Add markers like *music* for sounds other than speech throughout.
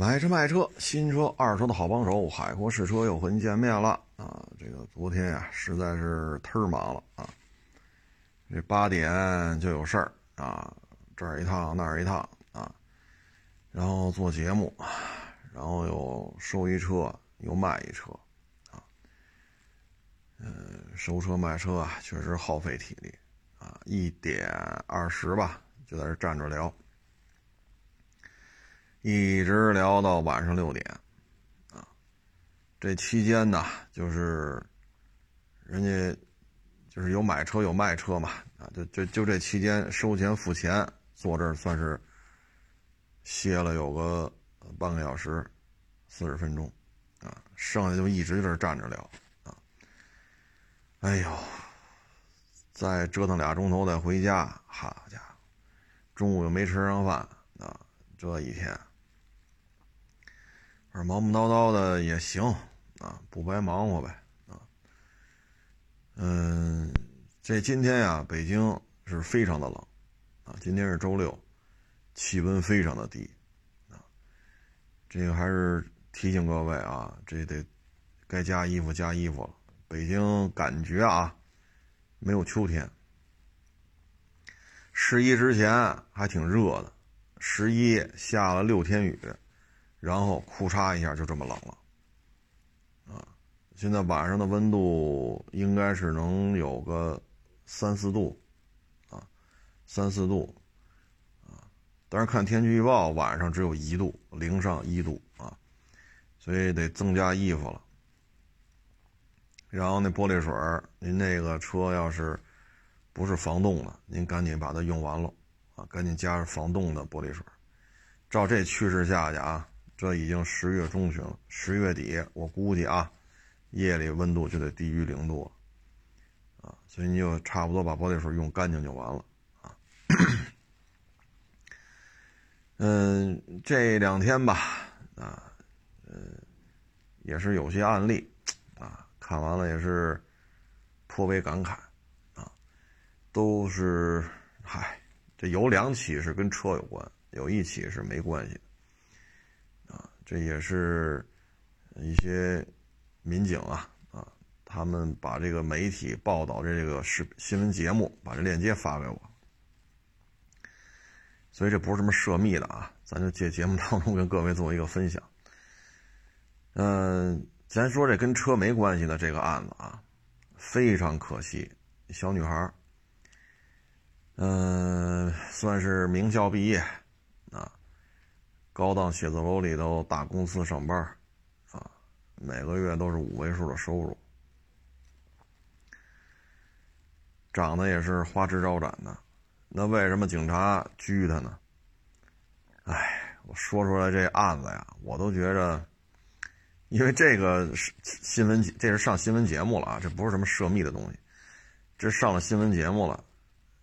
买车卖车，新车二手的好帮手，海阔试车又和您见面了啊！这个昨天呀，实在是忒忙了啊！这八点就有事儿啊，这儿一趟那儿一趟啊，然后做节目，然后又收一车又卖一车啊，嗯，收车卖车啊，确实耗费体力啊！一点二十吧，就在这站着聊。一直聊到晚上六点，啊，这期间呢，就是人家就是有买车有卖车嘛，啊，就就就这期间收钱付钱，坐这儿算是歇了有个半个小时，四十分钟，啊，剩下就一直在这站着聊，啊，哎呦，再折腾俩钟头再回家，好家伙，中午又没吃上饭，啊，这一天。而忙忙叨叨的也行啊，不白忙活呗啊。嗯，这今天呀，北京是非常的冷啊。今天是周六，气温非常的低啊。这个还是提醒各位啊，这得该加衣服加衣服了。北京感觉啊，没有秋天。十一之前还挺热的，十一下了六天雨。然后裤衩一下就这么冷了，啊！现在晚上的温度应该是能有个三四度，啊，三四度，啊！但是看天气预报，晚上只有一度，零上一度啊，所以得增加衣服了。然后那玻璃水，您那个车要是不是防冻的，您赶紧把它用完了，啊，赶紧加上防冻的玻璃水。照这趋势下去啊！这已经十月中旬了，十月底我估计啊，夜里温度就得低于零度了，啊，所以你就差不多把玻璃水用干净就完了啊。嗯，这两天吧，啊，嗯，也是有些案例，啊，看完了也是颇为感慨，啊，都是，嗨，这有两起是跟车有关，有一起是没关系。这也是一些民警啊啊，他们把这个媒体报道的这个视新闻节目，把这链接发给我，所以这不是什么涉密的啊，咱就借节目当中跟各位做一个分享。嗯，咱说这跟车没关系的这个案子啊，非常可惜，小女孩嗯，算是名校毕业。高档写字楼里头大公司上班，啊，每个月都是五位数的收入，长得也是花枝招展的，那为什么警察拘他呢？哎，我说出来这案子呀，我都觉着，因为这个是新闻，这是上新闻节目了啊，这不是什么涉密的东西，这上了新闻节目了，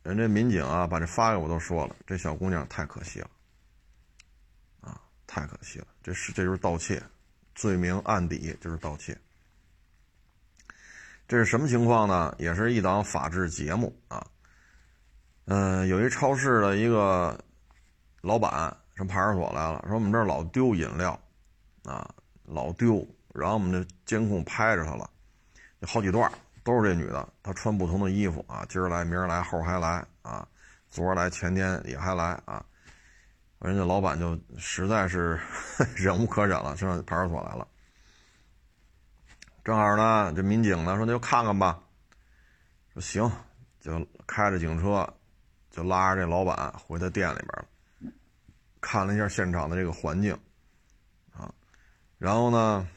人家民警啊把这发给我都说了，这小姑娘太可惜了。太可惜了，这是这就是盗窃，罪名案底就是盗窃。这是什么情况呢？也是一档法制节目啊。嗯，有一超市的一个老板上派出所来了，说我们这儿老丢饮料，啊，老丢。然后我们这监控拍着他了，有好几段都是这女的，她穿不同的衣服啊，今儿来明儿来后儿还来啊，昨儿来前天也还来啊。人家老板就实在是 *laughs* 忍无可忍了，上派出所来了。正好呢，这民警呢说：“那就看看吧。”说行，就开着警车，就拉着这老板回他店里边了，看了一下现场的这个环境，啊，然后呢，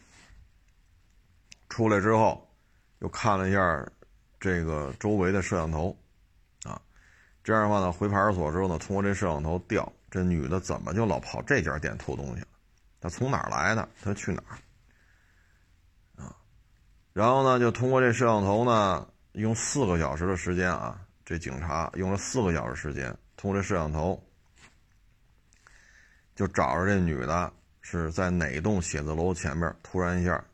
出来之后又看了一下这个周围的摄像头，啊，这样的话呢，回派出所之后呢，通过这摄像头调。这女的怎么就老跑这家店偷东西了？她从哪儿来的？她去哪儿？啊，然后呢，就通过这摄像头呢，用四个小时的时间啊，这警察用了四个小时时间，通过这摄像头，就找着这女的是在哪栋写字楼前面，突然一下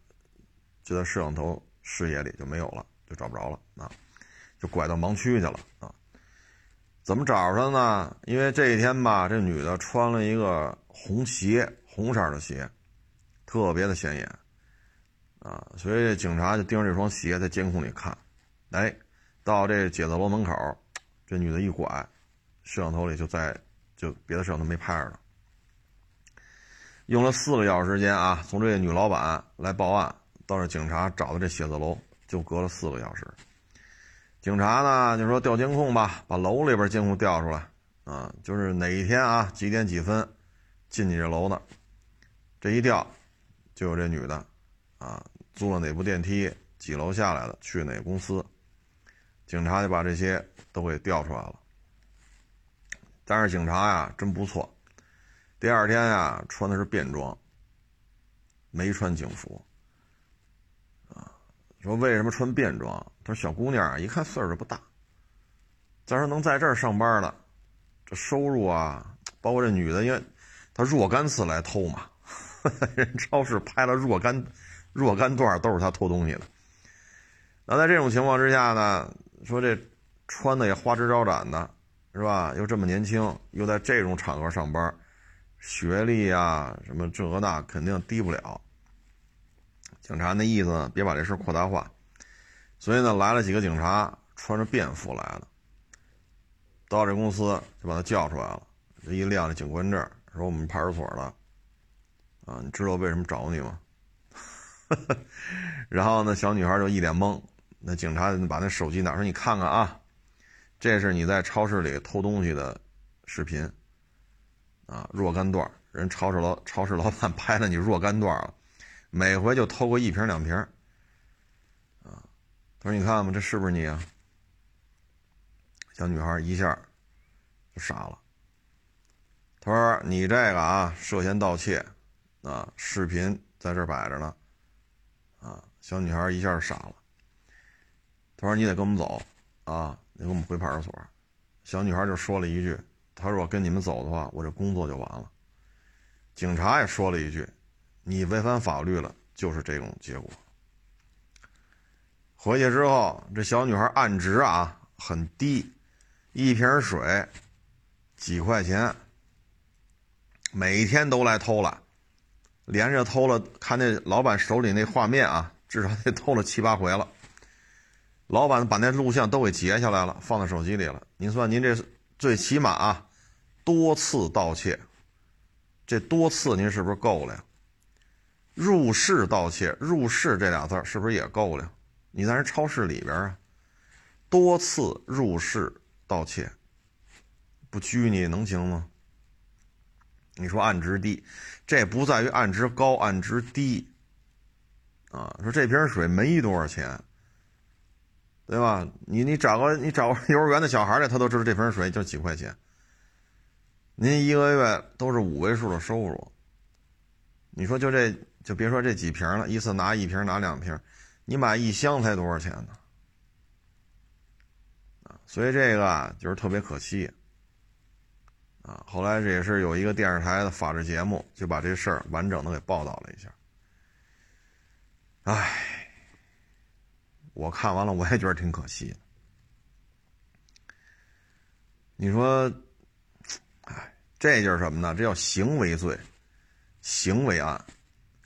就在摄像头视野里就没有了，就找不着了啊，就拐到盲区去了啊。怎么找着呢？因为这一天吧，这女的穿了一个红鞋、红色的鞋，特别的显眼，啊，所以警察就盯着这双鞋在监控里看，哎，到这写字楼门口，这女的一拐，摄像头里就在，就别的摄像头没拍着用了四个小时时间啊，从这女老板来报案到这警察找的这写字楼，就隔了四个小时。警察呢就说调监控吧，把楼里边监控调出来，啊，就是哪一天啊几点几分进你这楼的，这一调就有这女的，啊，租了哪部电梯，几楼下来的，去哪公司，警察就把这些都给调出来了。但是警察呀真不错，第二天呀穿的是便装，没穿警服。说为什么穿便装？他说小姑娘一看岁数不大，再说能在这儿上班了，这收入啊，包括这女的，因为她若干次来偷嘛，*laughs* 人超市拍了若干若干段都是她偷东西的。那在这种情况之下呢，说这穿的也花枝招展的，是吧？又这么年轻，又在这种场合上班，学历啊什么这那肯定低不了。警察那意思呢，别把这事扩大化，所以呢，来了几个警察，穿着便服来了，到这公司就把他叫出来了，这一亮这警官证，说我们派出所的，啊，你知道为什么找你吗？*laughs* 然后呢，小女孩就一脸懵，那警察把那手机拿出来，你看看啊，这是你在超市里偷东西的视频，啊，若干段，人超市老超市老板拍了你若干段了。每回就偷个一瓶两瓶啊！他说：“你看吧，这是不是你啊？”小女孩一下就傻了。他说：“你这个啊，涉嫌盗窃啊！视频在这摆着呢啊！”小女孩一下傻了。他说：“你得跟我们走啊！你跟我们回派出所。”小女孩就说了一句：“他说我跟你们走的话，我这工作就完了。”警察也说了一句。你违反法律了，就是这种结果。回去之后，这小女孩案值啊很低，一瓶水几块钱，每天都来偷了，连着偷了。看那老板手里那画面啊，至少得偷了七八回了。老板把那录像都给截下来了，放在手机里了。您算您这最起码啊多次盗窃，这多次您是不是够了呀？入室盗窃，入室这俩字是不是也够了？你在人超市里边啊，多次入室盗窃，不拘你能行吗？你说案值低，这不在于案值高，案值低啊。说这瓶水没多少钱，对吧？你你找个你找个 *laughs* 幼儿园的小孩来，他都知道这瓶水就几块钱。您一个月都是五位数的收入，你说就这。就别说这几瓶了，一次拿一瓶拿两瓶，你买一箱才多少钱呢？啊，所以这个就是特别可惜。啊，后来这也是有一个电视台的法制节目，就把这事儿完整的给报道了一下。唉，我看完了我也觉得挺可惜。你说，唉，这就是什么呢？这叫行为罪，行为案。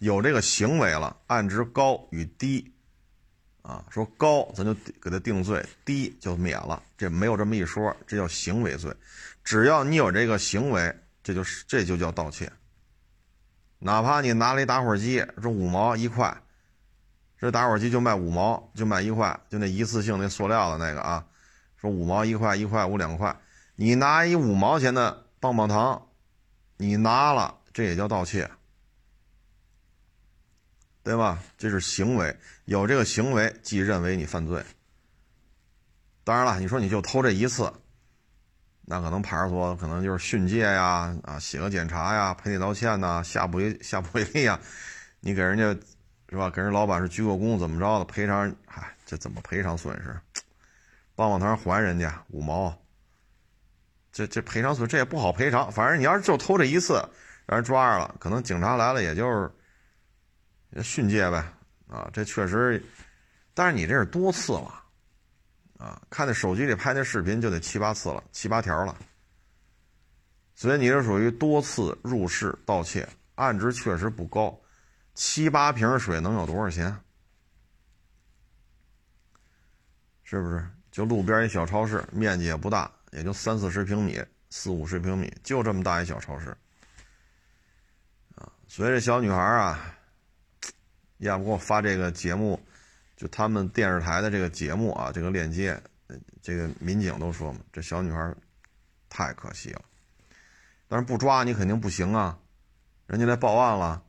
有这个行为了，案值高与低，啊，说高咱就给他定罪，低就免了，这没有这么一说，这叫行为罪。只要你有这个行为，这就是这就叫盗窃。哪怕你拿了一打火机，说五毛一块，这打火机就卖五毛，就卖一块，就那一次性那塑料的那个啊，说五毛一块，一块五两块，你拿一五毛钱的棒棒糖，你拿了，这也叫盗窃。对吧？这是行为，有这个行为即认为你犯罪。当然了，你说你就偷这一次，那可能派出所可能就是训诫呀，啊，写个检查呀，赔礼道歉呐，下不为下不为例呀。你给人家是吧？给人老板是鞠个躬怎么着的？赔偿，嗨，这怎么赔偿损失？棒棒糖还人家五毛，这这赔偿损这也不好赔偿。反正你要是就偷这一次，让人抓着了，可能警察来了也就是。训诫呗，啊，这确实，但是你这是多次了，啊，看那手机里拍那视频就得七八次了，七八条了，所以你是属于多次入室盗窃，案值确实不高，七八瓶水能有多少钱？是不是？就路边一小超市，面积也不大，也就三四十平米、四五十平米，就这么大一小超市。啊，所以这小女孩啊，要不给我发这个节目，就他们电视台的这个节目啊，这个链接，这个民警都说嘛，这小女孩太可惜了。但是不抓你肯定不行啊，人家来报案了，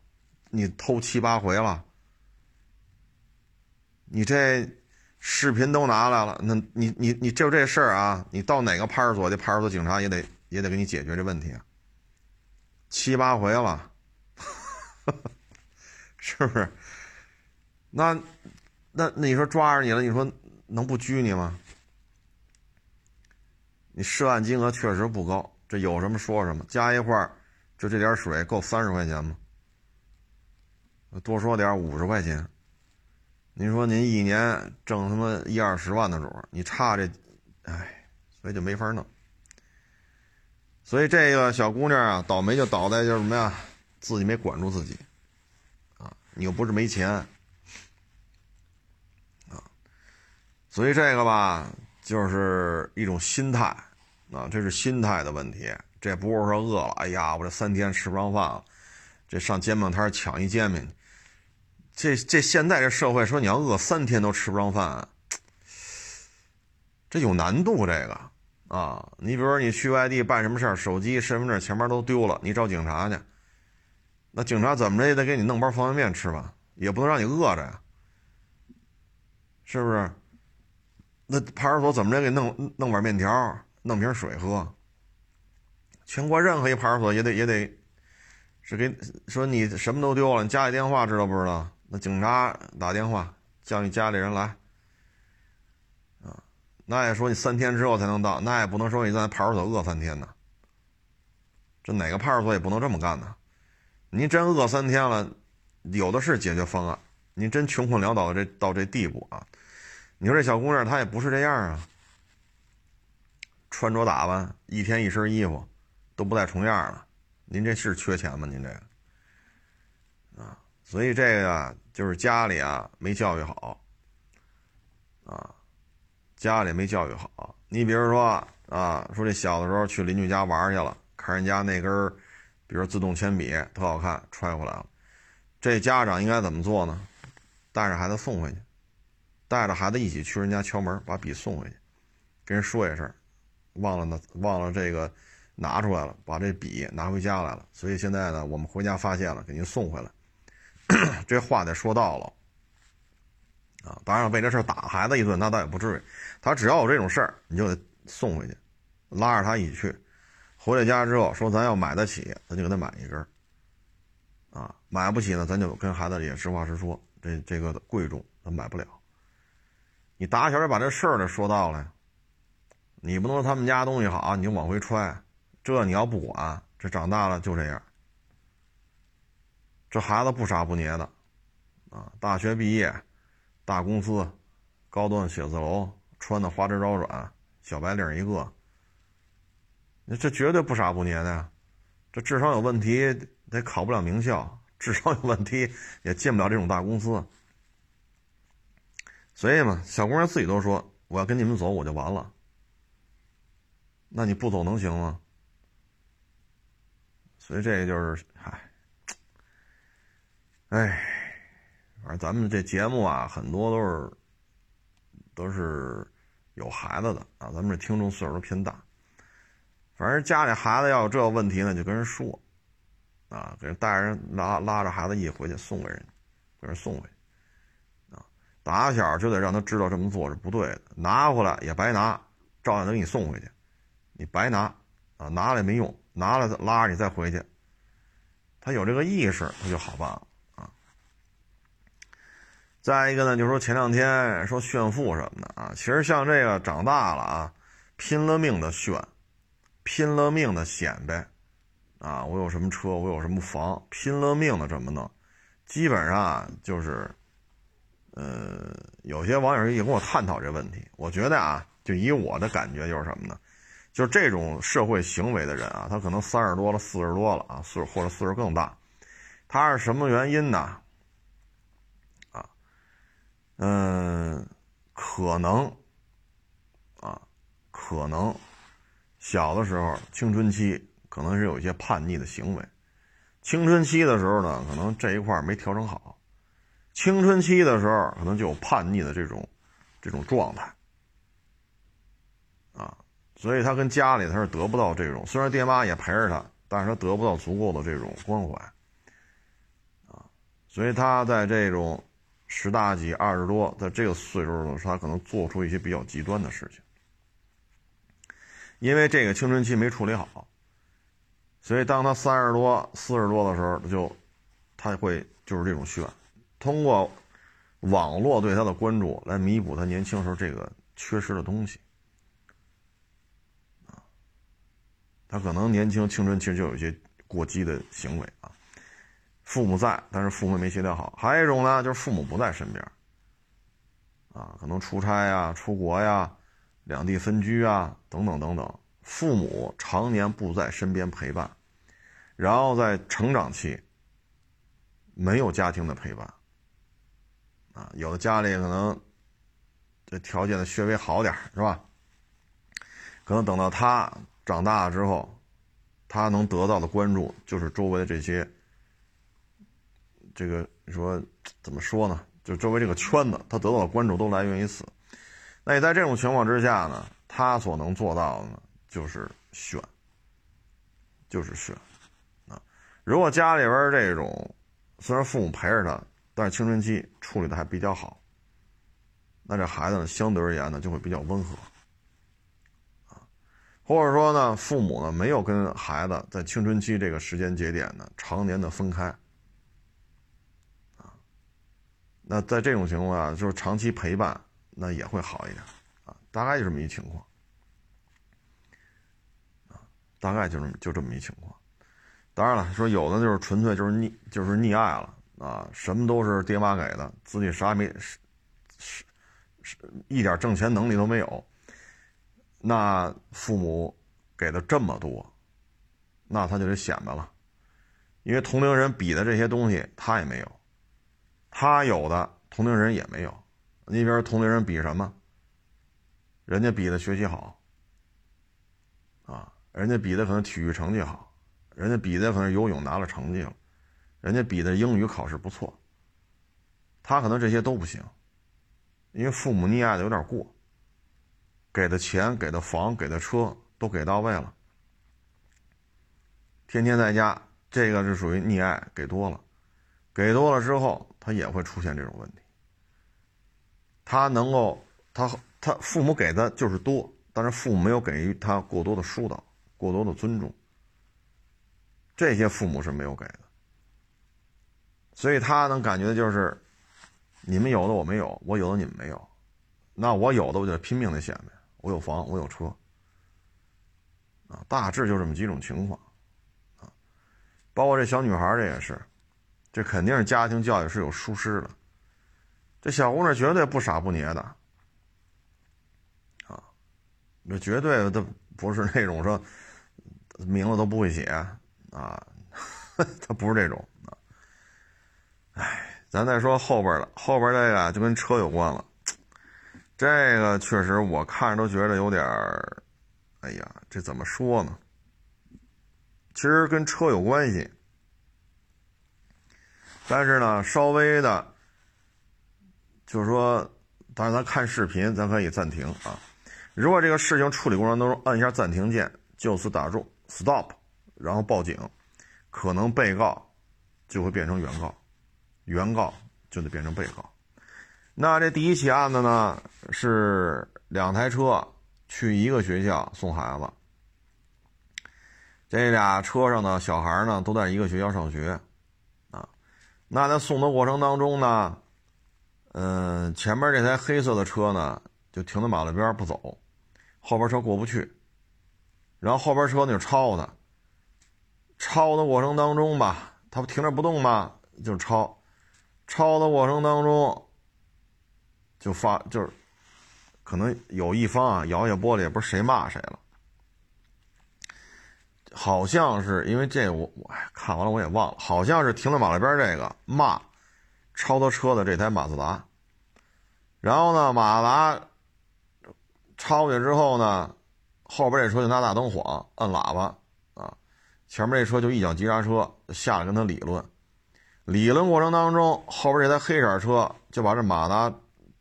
你偷七八回了，你这。视频都拿来了，那你你你就这事儿啊？你到哪个派出所去？派出所警察也得也得给你解决这问题啊。七八回了，*laughs* 是不是？那那你说抓着你了，你说能不拘你吗？你涉案金额确实不高，这有什么说什么，加一块儿就这点水够三十块钱吗？多说点五十块钱。您说您一年挣他妈一二十万的主儿，你差这，哎，所以就没法弄。所以这个小姑娘啊，倒霉就倒在就是什么呀，自己没管住自己，啊，你又不是没钱，啊，所以这个吧，就是一种心态，啊，这是心态的问题，这不是说饿了，哎呀，我这三天吃不上饭了，这上煎饼摊抢一煎饼。这这现在这社会说你要饿三天都吃不上饭，这有难度。这个啊，你比如说你去外地办什么事儿，手机、身份证、钱包都丢了，你找警察去，那警察怎么着也得给你弄包方便面吃吧，也不能让你饿着呀，是不是？那派出所怎么着给弄弄碗面条，弄瓶水喝？全国任何一派出所也得也得是给说你什么都丢了，你家里电话知道不知道？那警察打电话叫你家里人来，啊，那也说你三天之后才能到，那也不能说你在派出所饿三天呢。这哪个派出所也不能这么干呢？您真饿三天了，有的是解决方案。您真穷困潦倒这到这地步啊？你说这小姑娘她也不是这样啊，穿着打扮一天一身衣服都不带重样了，您这是缺钱吗？您这个啊？所以这个啊就是家里啊没教育好，啊，家里没教育好。你比如说啊，说这小的时候去邻居家玩去了，看人家那根比如自动铅笔特好看，揣回来了。这家长应该怎么做呢？带着孩子送回去，带着孩子一起去人家敲门，把笔送回去，跟人说一声，忘了呢，忘了这个拿出来了，把这笔拿回家来了。所以现在呢，我们回家发现了，给您送回来。*coughs* 这话得说到了啊！当然为这事打孩子一顿，那倒也不至于。他只要有这种事儿，你就得送回去，拉着他一起去。回了家之后，说咱要买得起，咱就给他买一根啊，买不起呢，咱就跟孩子也实话实说，这这个贵重，咱买不了。你打小就把这事儿说到了，你不能说他们家东西好，你就往回揣，这你要不管，这长大了就这样。这孩子不傻不捏的，啊，大学毕业，大公司，高端写字楼，穿的花枝招展，小白领一个。那这绝对不傻不捏的，这智商有问题，得考不了名校；智商有问题，也进不了这种大公司。所以嘛，小姑娘自己都说：“我要跟你们走，我就完了。”那你不走能行吗？所以这个就是，嗨。哎，反正咱们这节目啊，很多都是都是有孩子的啊，咱们这听众岁数都偏大。反正家里孩子要有这个问题呢，就跟人说啊，给人带人拉拉着孩子一起回去送给人，给人送回去。打小就得让他知道这么做是不对的，拿回来也白拿，照样得给你送回去，你白拿啊，拿了也没用，拿了拉着你再回去，他有这个意识，他就好办了啊。再一个呢，就说前两天说炫富什么的啊，其实像这个长大了啊，拼了命的炫，拼了命的显摆，啊，我有什么车，我有什么房，拼了命的这么弄，基本上就是，呃，有些网友也跟我探讨这问题，我觉得啊，就以我的感觉就是什么呢？就是这种社会行为的人啊，他可能三十多了，四十多了啊，岁或者岁数更大，他是什么原因呢？啊，嗯，可能，啊，可能小的时候青春期可能是有一些叛逆的行为，青春期的时候呢，可能这一块没调整好，青春期的时候可能就有叛逆的这种这种状态，啊，所以他跟家里他是得不到这种，虽然爹妈也陪着他，但是他得不到足够的这种关怀。啊所以他在这种十大几、二十多，在这个岁数的时候，他可能做出一些比较极端的事情。因为这个青春期没处理好，所以当他三十多、四十多的时候，他就他会就是这种炫，通过网络对他的关注来弥补他年轻时候这个缺失的东西。他可能年轻青春期就有一些过激的行为啊。父母在，但是父母没协调好。还有一种呢，就是父母不在身边，啊，可能出差呀、出国呀、两地分居啊，等等等等，父母常年不在身边陪伴，然后在成长期没有家庭的陪伴，有的家里可能这条件的稍微好点是吧？可能等到他长大了之后，他能得到的关注就是周围的这些。这个你说怎么说呢？就周围这个圈子，他得到的关注都来源于此。那也在这种情况之下呢，他所能做到的呢，就是选，就是选啊。如果家里边这种虽然父母陪着他，但是青春期处理的还比较好，那这孩子呢，相对而言呢，就会比较温和啊。或者说呢，父母呢没有跟孩子在青春期这个时间节点呢，常年的分开。啊那在这种情况下，就是长期陪伴，那也会好一点，啊，大概就这么一情况，啊，大概就这么就这么一情况。当然了，说有的就是纯粹就是溺就是溺爱了啊，什么都是爹妈给的，自己啥也没是是是一点挣钱能力都没有，那父母给的这么多，那他就得显摆了，因为同龄人比的这些东西他也没有。他有的同龄人也没有，那边同龄人比什么？人家比的学习好，啊，人家比的可能体育成绩好，人家比的可能游泳拿了成绩了，人家比的英语考试不错。他可能这些都不行，因为父母溺爱的有点过，给的钱、给的房、给的车都给到位了，天天在家，这个是属于溺爱，给多了。给多了之后，他也会出现这种问题。他能够，他他父母给的就是多，但是父母没有给予他过多的疏导、过多的尊重。这些父母是没有给，所以他能感觉就是，你们有的我没有，我有的你们没有，那我有的我就拼命的显摆，我有房，我有车，啊，大致就这么几种情况，啊，包括这小女孩这也是。这肯定是家庭教育是有疏失的，这小姑娘绝对不傻不捏的，啊，这绝对的不是那种说名字都不会写啊，*laughs* 他不是这种。咱再说后边了，后边这个就跟车有关了，这个确实我看着都觉得有点儿哎呀，这怎么说呢？其实跟车有关系。但是呢，稍微的，就是说，当然咱看视频，咱可以暂停啊。如果这个事情处理过程当中按一下暂停键，就此打住，stop，然后报警，可能被告就会变成原告，原告就得变成被告。那这第一起案子呢，是两台车去一个学校送孩子，这俩车上的小孩呢都在一个学校上学啊。那在送的过程当中呢，嗯，前面这台黑色的车呢就停在马路边不走，后边车过不去，然后后边车呢就超他，超的过程当中吧，他不停着不动吗？就超，超的过程当中就发就是，可能有一方啊摇下玻璃，也不知谁骂谁了，好像是因为这我我看完了我也忘了，好像是停在马路边这个骂超他车的这台马自达，然后呢马自达超过去之后呢，后边这车就拿大灯晃，摁喇叭啊，前面这车就一脚急刹车下来跟他理论，理论过程当中，后边这台黑色车就把这马达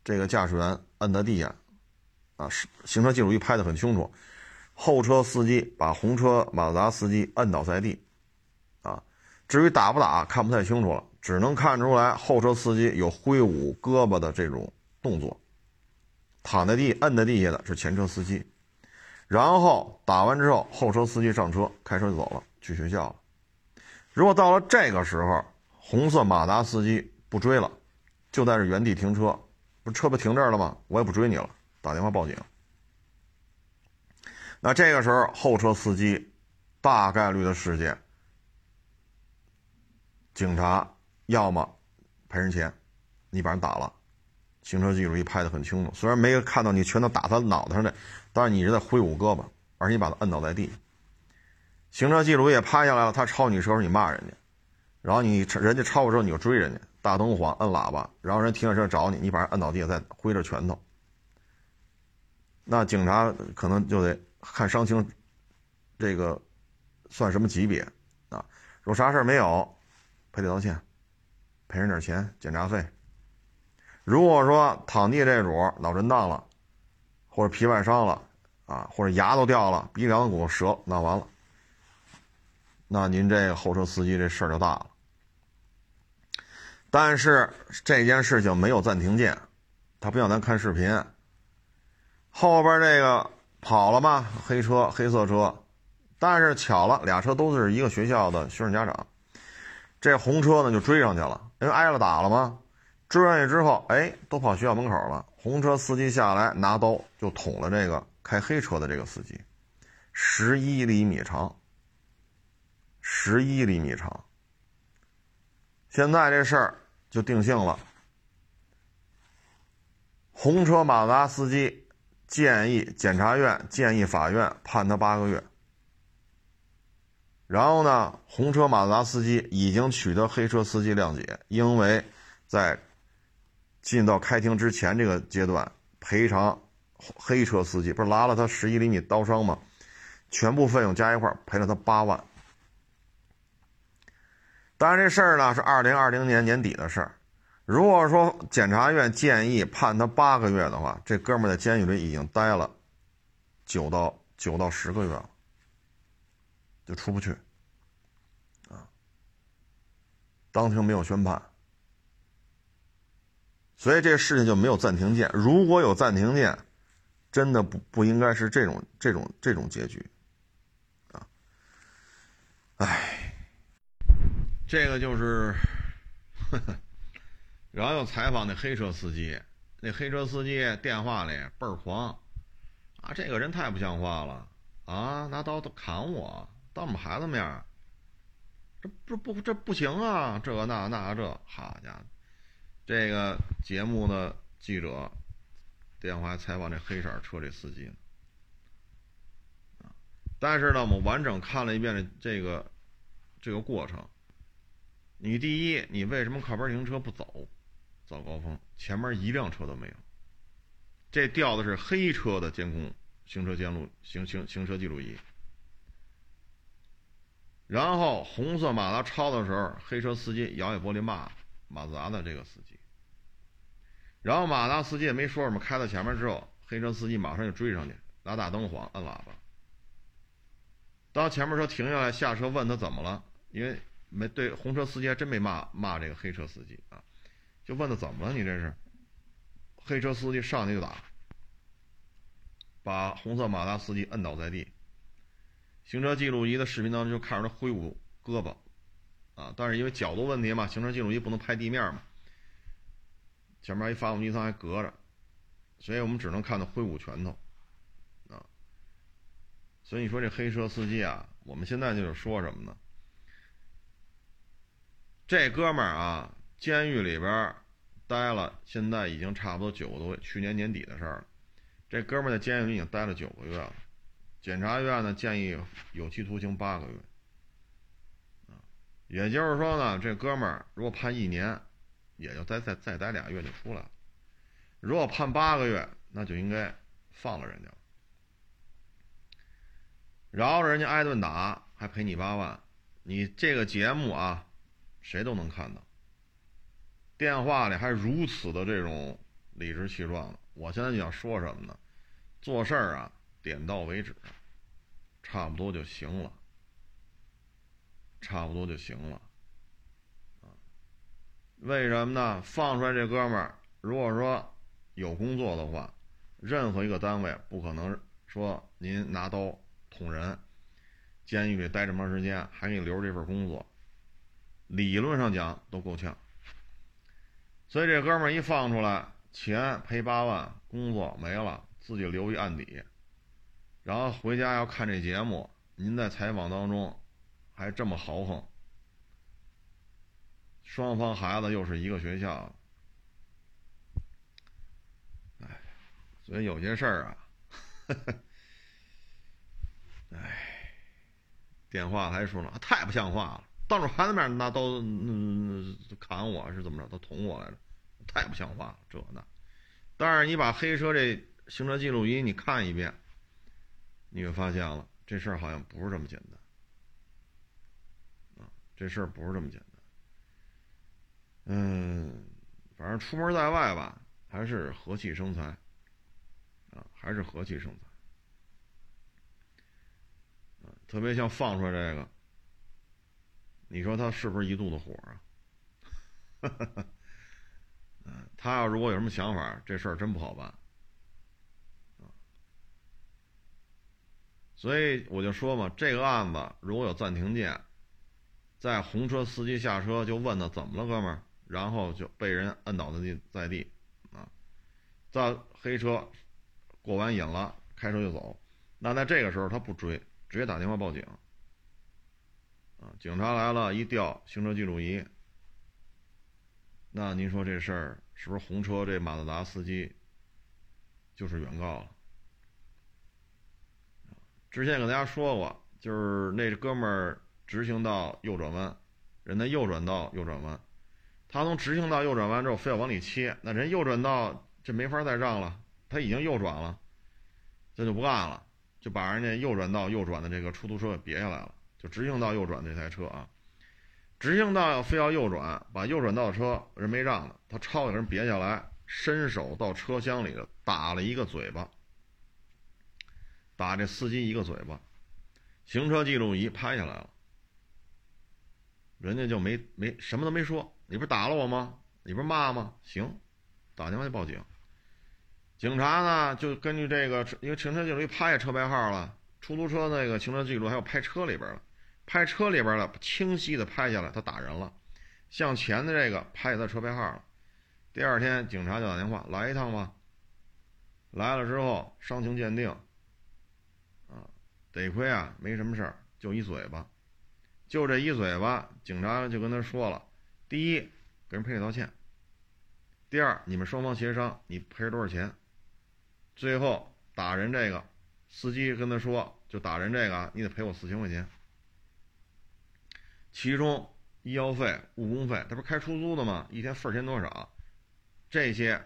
这个驾驶员摁在地下，啊，行车记录仪拍的很清楚。后车司机把红车马自达司机摁倒在地，啊，至于打不打看不太清楚了，只能看出来后车司机有挥舞胳膊的这种动作。躺在地摁在地下的是前车司机，然后打完之后，后车司机上车开车就走了，去学校了。如果到了这个时候，红色马达司机不追了，就在这原地停车，不车不停这儿了吗？我也不追你了，打电话报警。那这个时候，后车司机大概率的事件，警察要么赔人钱，你把人打了，行车记录仪拍的很清楚。虽然没有看到你拳头打他脑袋上的，但是你是在挥舞胳膊，而且你把他摁倒在地。行车记录仪也拍下来了，他超你车时你骂人家，然后你人家超过时候你就追人家，大灯晃，摁喇叭，然后人停下车找你，你把人摁倒地下再挥着拳头，那警察可能就得。看伤情，这个算什么级别啊？如果啥事没有，赔礼道歉，赔人点钱检查费。如果说躺地这主脑震荡了，或者皮外伤了啊，或者牙都掉了，鼻梁骨折，那完了，那您这个后车司机这事儿就大了。但是这件事情没有暂停键，他不像咱看视频，后边这个。跑了吗？黑车，黑色车，但是巧了，俩车都是一个学校的学生家长。这红车呢就追上去了，因为挨了打了吗？追上去之后，哎，都跑学校门口了。红车司机下来拿刀就捅了这个开黑车的这个司机，十一厘米长，十一厘米长。现在这事儿就定性了，红车马自达司机。建议检察院建议法院判他八个月。然后呢，红车马自达司机已经取得黑车司机谅解，因为在进到开庭之前这个阶段，赔偿黑车司机不是拉了他十一厘米刀伤吗？全部费用加一块赔了他八万。当然，这事儿呢是二零二零年年底的事儿。如果说检察院建议判他八个月的话，这哥们在监狱里已经待了九到九到十个月了，就出不去啊。当庭没有宣判，所以这事情就没有暂停键。如果有暂停键，真的不不应该是这种这种这种结局啊。唉，这个就是。呵呵然后又采访那黑车司机，那黑车司机电话里倍儿狂，啊，这个人太不像话了，啊，拿刀都砍我，当我们孩子面，这不不这不行啊，这个那那这，好家伙，这个节目的记者电话采访这黑色车这司机，但是呢，我们完整看了一遍这这个这个过程，你第一，你为什么靠边停车不走？早高峰，前面一辆车都没有。这调的是黑车的监控行车监录行行行车记录仪。然后红色马达超的时候，黑车司机摇下玻璃骂马自达的这个司机。然后马达司机也没说什么，开到前面之后，黑车司机马上就追上去，拿大灯晃，摁喇叭。当前面车停下来，下车问他怎么了，因为没对红车司机还真没骂骂这个黑车司机啊。就问他怎么了？你这是？黑车司机上去就打，把红色马达司机摁倒在地。行车记录仪的视频当中就看着他挥舞胳膊，啊，但是因为角度问题嘛，行车记录仪不能拍地面嘛，前面一发动机舱还隔着，所以我们只能看到挥舞拳头，啊，所以你说这黑车司机啊，我们现在就是说什么呢？这哥们儿啊。监狱里边待了，现在已经差不多九个多月，去年年底的事儿了。这哥们儿在监狱里已经待了九个月了，检察院呢建议有期徒刑八个月。啊，也就是说呢，这哥们儿如果判一年，也就再再再待俩月就出来了；如果判八个月，那就应该放了人家了，饶着人家挨顿打，还赔你八万。你这个节目啊，谁都能看到。电话里还如此的这种理直气壮的，我现在就想说什么呢？做事儿啊，点到为止，差不多就行了，差不多就行了。为什么呢？放出来这哥们儿，如果说有工作的话，任何一个单位不可能说您拿刀捅人，监狱里待这么长时间，还给你留着这份工作，理论上讲都够呛。所以这哥们儿一放出来，钱赔八万，工作没了，自己留一案底，然后回家要看这节目，您在采访当中还这么豪横，双方孩子又是一个学校，哎，所以有些事儿啊，*laughs* 哎，电话还说了，太不像话了。当着孩子面拿刀嗯砍我是怎么着？他捅我来着，太不像话了，这那。但是你把黑车这行车记录仪你看一遍，你就发现了这事儿好像不是这么简单啊，这事儿不是这么简单。嗯，反正出门在外吧，还是和气生财啊，还是和气生财啊，特别像放出来这个。你说他是不是一肚子火啊？*laughs* 嗯，他要如果有什么想法，这事儿真不好办。所以我就说嘛，这个案子如果有暂停键，在红车司机下车就问他怎么了，哥们儿，然后就被人摁倒在地在地啊。在黑车过完瘾了，开车就走，那在这个时候他不追，直接打电话报警。啊，警察来了，一调行车记录仪，那您说这事儿是不是红车这马自达司机就是原告了？之前给大家说过，就是那哥们儿直行道右转弯，人家右转道右转弯，他从直行道右转弯之后非要往里切，那人右转道这没法再让了，他已经右转了，这就不干了，就把人家右转道右转的这个出租车给别下来了。就直行道右转这台车啊，直行道要非要右转，把右转道车人没让呢，他超给人别下来，伸手到车厢里头打了一个嘴巴，打这司机一个嘴巴，行车记录仪拍下来了，人家就没没什么都没说，你不是打了我吗？你不是骂吗？行，打电话就报警，警察呢就根据这个，因为行车记录仪拍下车牌号了，出租车那个行车记录还有拍车里边了。拍车里边了，清晰的拍下来，他打人了。向前的这个拍他车牌号了。第二天警察就打电话来一趟吧。来了之后伤情鉴定，啊，得亏啊没什么事儿，就一嘴巴，就这一嘴巴，警察就跟他说了：第一，给人赔礼道歉；第二，你们双方协商，你赔多少钱？最后打人这个司机跟他说，就打人这个，你得赔我四千块钱。其中医药费、误工费，他不是开出租的吗？一天份儿钱多少？这些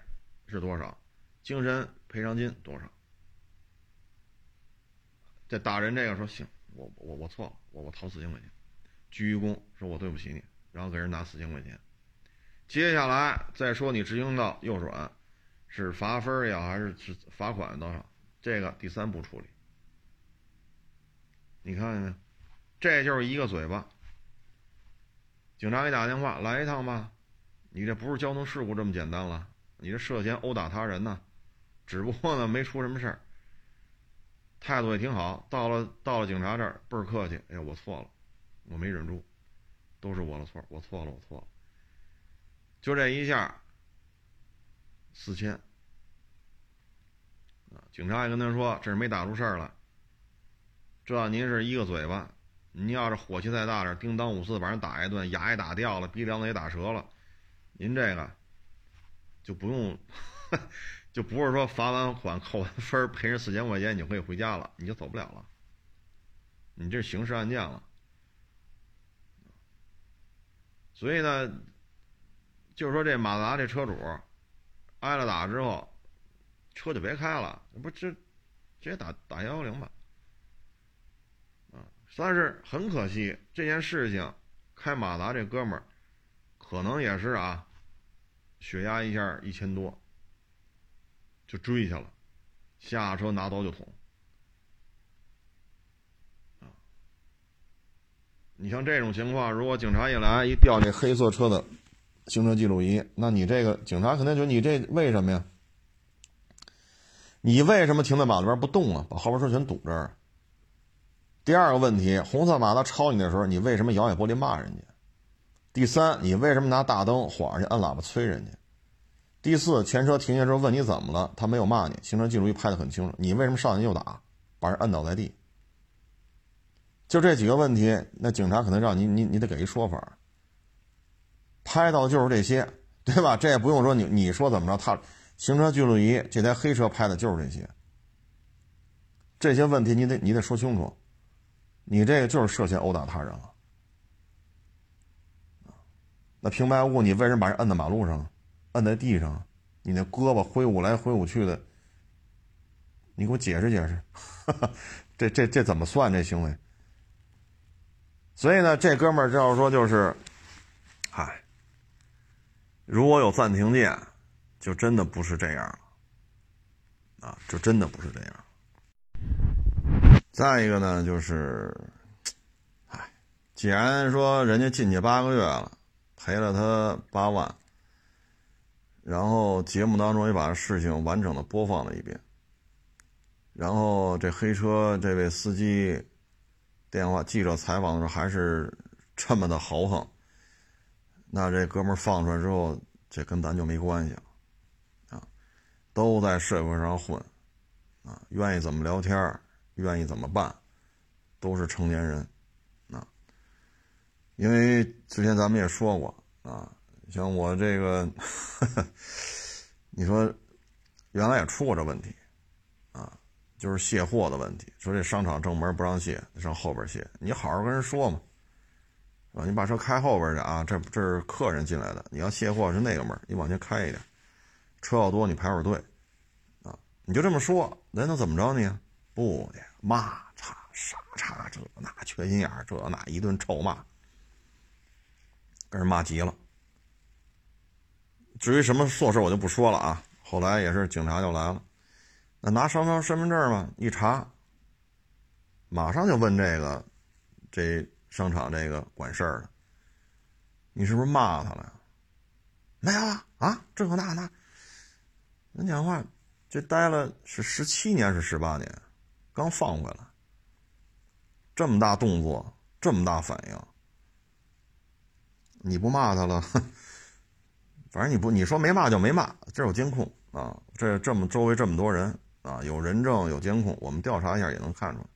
是多少？精神赔偿金多少？这打人这个说行，我我我错了，我我掏四千块钱，鞠一躬说我对不起你，然后给人拿四千块钱。接下来再说你直行道右转，是罚分呀还是是罚款多少？这个第三步处理。你看见没？这就是一个嘴巴。警察给打电话，来一趟吧。你这不是交通事故这么简单了，你这涉嫌殴打他人呢。只不过呢，没出什么事儿，态度也挺好。到了到了警察这儿，倍儿客气。哎呀，我错了，我没忍住，都是我的错，我错了，我错了。就这一下，四千。警察也跟他说，这是没打出事儿来。这您是一个嘴巴。您要是火气再大点，叮当五四把人打一顿，牙也打掉了，鼻梁子也打折了，您这个就不用，*laughs* 就不是说罚完款扣完分赔人四千块钱你就可以回家了，你就走不了了。你这是刑事案件了。所以呢，就是说这马自达这车主挨了打之后，车就别开了，不这直接打打幺幺零吧。但，是很可惜，这件事情开马达这哥们儿可能也是啊，血压一下一千多，就追去了，下车拿刀就捅。你像这种情况，如果警察一来一调这黑色车的行车记录仪，那你这个警察肯定觉得你这为什么呀？你为什么停在马路边不动啊？把后边车全堵这儿。第二个问题，红色马达超你的时候，你为什么摇下玻璃骂人家？第三，你为什么拿大灯晃着去按喇叭催人家？第四，前车停下之后问你怎么了，他没有骂你，行车记录仪拍的很清楚，你为什么上去就打，把人按倒在地？就这几个问题，那警察可能让你你你得给一说法。拍到就是这些，对吧？这也不用说你你说怎么着，他行车记录仪这台黑车拍的就是这些。这些问题你得你得说清楚，你这个就是涉嫌殴打他人了。那平白无故你为什么把人摁在马路上，摁在地上？你那胳膊挥舞来挥舞去的，你给我解释解释，*laughs* 这这这怎么算这行为？所以呢，这哥们儿这样说就是，嗨，如果有暂停键，就真的不是这样了，啊，就真的不是这样。再一个呢，就是，唉，既然说人家进去八个月了，赔了他八万，然后节目当中也把事情完整的播放了一遍，然后这黑车这位司机。电话记者采访的时候还是这么的豪横，那这哥们儿放出来之后，这跟咱就没关系了，啊，都在社会上混，啊，愿意怎么聊天愿意怎么办，都是成年人，啊，因为之前咱们也说过，啊，像我这个，*laughs* 你说原来也出过这问题。啊就是卸货的问题，说这商场正门不让卸，上后边卸。你好好跟人说嘛，啊，你把车开后边去啊，这这是客人进来的，你要卸货是那个门，你往前开一点，车要多你排会儿队，啊，你就这么说，人能怎么着你啊？不的，骂叉傻叉这那缺心眼这那一顿臭骂，跟人骂急了。至于什么琐事我就不说了啊，后来也是警察就来了。那拿双方身份证嘛，一查，马上就问这个，这商场这个管事儿的，你是不是骂他了？没有啊，啊，这个那那，人讲话，这待了是十七年是十八年，刚放回来，这么大动作，这么大反应，你不骂他了，*laughs* 反正你不你说没骂就没骂，这有监控啊，这这么周围这么多人。啊，有人证有监控，我们调查一下也能看出来。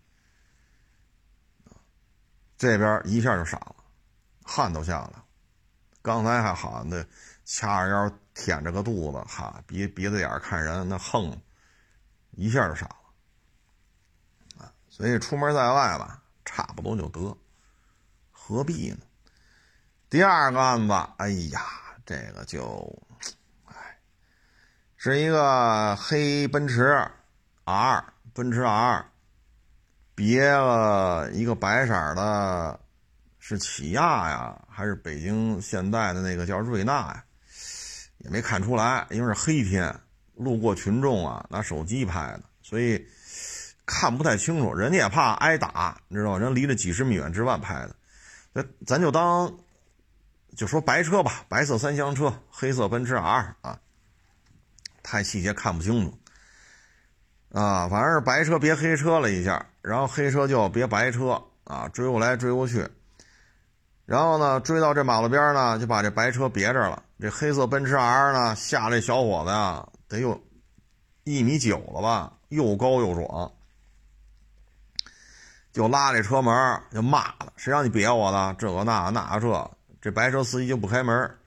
这边一下就傻了，汗都下来了。刚才还好，那掐着腰舔着个肚子，哈，鼻鼻子眼看人，那横，一下就傻了。所以出门在外吧，差不多就得，何必呢？第二个案子，哎呀，这个就，哎，是一个黑奔驰。R 奔驰 R，别了一个白色的，是起亚呀，还是北京现代的那个叫瑞纳呀？也没看出来，因为是黑天，路过群众啊拿手机拍的，所以看不太清楚。人家也怕挨打，你知道吗？人离着几十米远之外拍的，那咱就当就说白车吧，白色三厢车，黑色奔驰 R 啊，太细节看不清楚。啊，反正是白车别黑车了一下，然后黑车就别白车啊，追过来追过去，然后呢，追到这马路边呢，就把这白车别这了。这黑色奔驰 R 呢，下这小伙子呀，得有一米九了吧，又高又壮，就拉这车门就骂他：“谁让你别我的？这个那那这，这白车司机就不开门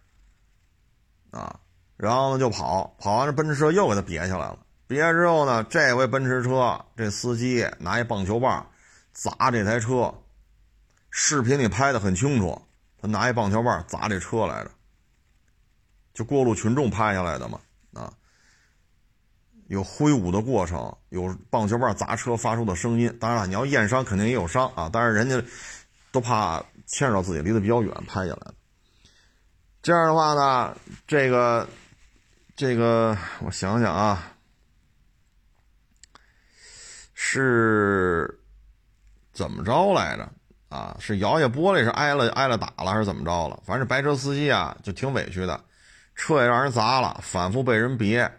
啊。然后呢就跑，跑完了奔驰车又给他别下来了。别下之后呢，这回奔驰车这司机拿一棒球棒砸这台车，视频里拍的很清楚，他拿一棒球棒砸这车来着，就过路群众拍下来的嘛，有挥舞的过程，有棒球棒砸车发出的声音。当然了，你要验伤肯定也有伤啊，但是人家都怕牵扯到自己，离得比较远，拍下来的。这样的话呢，这个。这个我想想啊，是怎么着来着？啊，是摇下玻璃，是挨了挨了打了，还是怎么着了？反正白车司机啊，就挺委屈的，车也让人砸了，反复被人别。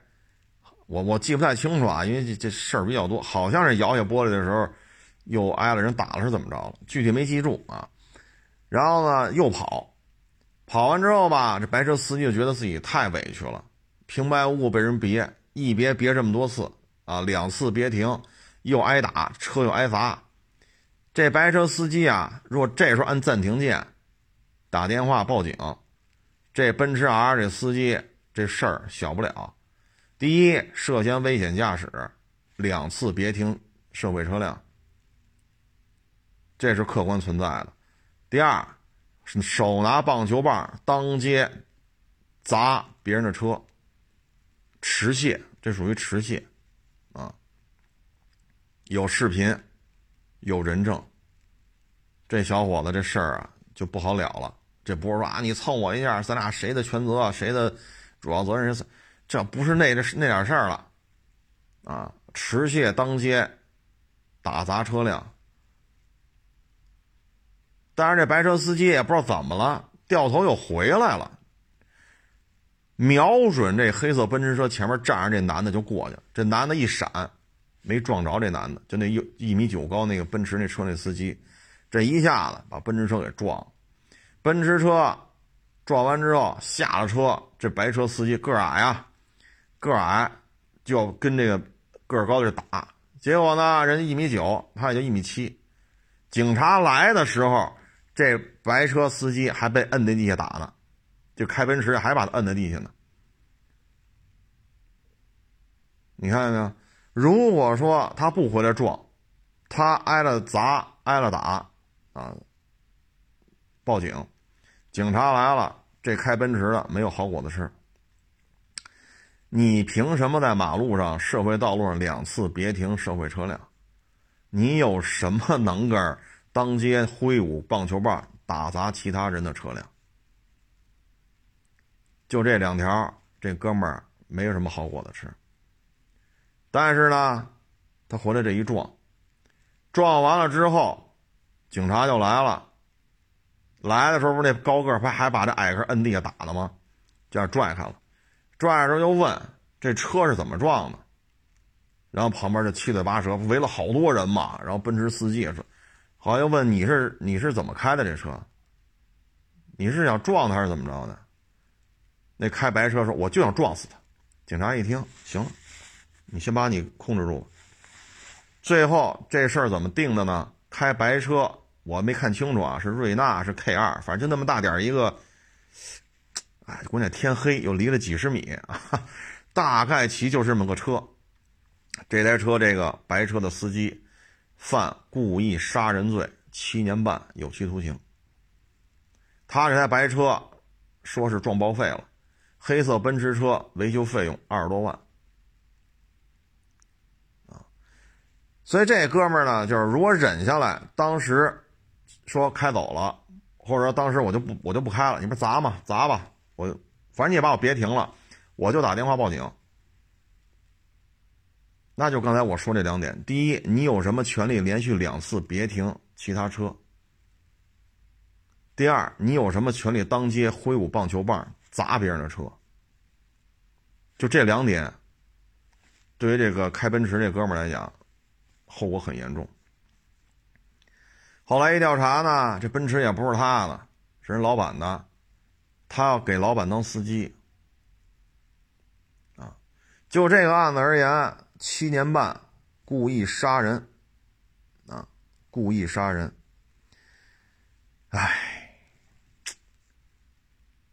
我我记不太清楚啊，因为这这事儿比较多，好像是摇下玻璃的时候又挨了人打了，是怎么着了？具体没记住啊。然后呢，又跑，跑完之后吧，这白车司机就觉得自己太委屈了。平白无故被人别，一别别这么多次啊，两次别停，又挨打，车又挨砸。这白车司机啊，若这时候按暂停键，打电话报警，这奔驰 R 这司机这事儿小不了。第一，涉嫌危险驾驶，两次别停社会车辆，这是客观存在的。第二，手拿棒球棒当街砸别人的车。持械，这属于持械，啊，有视频，有人证，这小伙子这事儿啊就不好了了。这不是说啊，你蹭我一下，咱俩谁的全责，谁的主要责任是，这不是那那点事儿了，啊，持械当街打砸车辆，但是这白车司机也不知道怎么了，掉头又回来了。瞄准这黑色奔驰车前面站着这男的就过去，这男的一闪，没撞着这男的，就那一一米九高那个奔驰那车那司机，这一下子把奔驰车给撞了，奔驰车撞完之后下了车，这白车司机个矮呀，个矮就要跟这个个高的打，结果呢，人家一米九，他也就一米七，警察来的时候，这白车司机还被摁在地下打呢。就开奔驰还把他摁在地下呢，你看见没有？如果说他不回来撞，他挨了砸，挨了打，啊，报警，警察来了，这开奔驰的没有好果子吃。你凭什么在马路上、社会道路上两次别停社会车辆？你有什么能个当街挥舞棒球棒打砸其他人的车辆？就这两条，这哥们儿没有什么好果子吃。但是呢，他回来这一撞，撞完了之后，警察就来了。来的时候不是那高个儿，还把这矮个摁地下打了吗？就让拽开了。拽的时候又问这车是怎么撞的，然后旁边就七嘴八舌，围了好多人嘛。然后奔驰司机也说，好像又问你是你是怎么开的这车？你是想撞他还是怎么着的？那开白车说：“我就想撞死他。”警察一听，行了，你先把你控制住。最后这事儿怎么定的呢？开白车我没看清楚啊，是瑞纳是 K 二，反正就那么大点一个。哎，关键天黑又离了几十米啊，大概其就是这么个车。这台车这个白车的司机犯故意杀人罪，七年半有期徒刑。他这台白车说是撞报废了。黑色奔驰车维修费用二十多万，啊，所以这哥们儿呢，就是如果忍下来，当时说开走了，或者说当时我就不我就不开了，你不砸嘛，砸吧，我反正你也把我别停了，我就打电话报警。那就刚才我说这两点：第一，你有什么权利连续两次别停其他车？第二，你有什么权利当街挥舞棒球棒？砸别人的车，就这两点，对于这个开奔驰这哥们来讲，后果很严重。后来一调查呢，这奔驰也不是他的，是人老板的，他要给老板当司机。啊，就这个案子而言，七年半，故意杀人，啊，故意杀人，唉。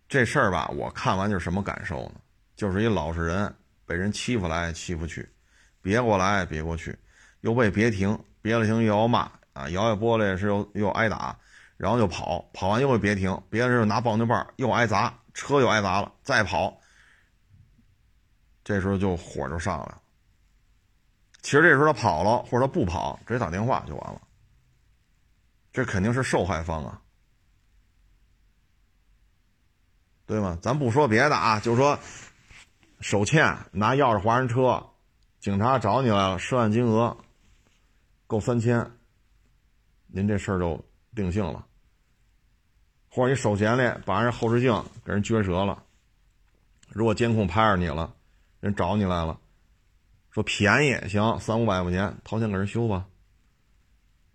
这事儿吧，我看完就是什么感受呢？就是一老实人，被人欺负来欺负去，别过来别过去，又被别停，别了停又要骂啊，摇下玻璃是又又挨打，然后就跑，跑完又会别停，别人又拿棒球棒又挨砸，车又挨砸了，再跑，这时候就火就上来了。其实这时候他跑了，或者他不跑，直接打电话就完了。这肯定是受害方啊，对吗？咱不说别的啊，就说手欠拿钥匙划人车，警察找你来了，涉案金额够三千，您这事儿就定性了。或者你手闲里把人后视镜给人撅折了，如果监控拍着你了，人找你来了，说便宜行，三五百块钱掏钱给人修吧。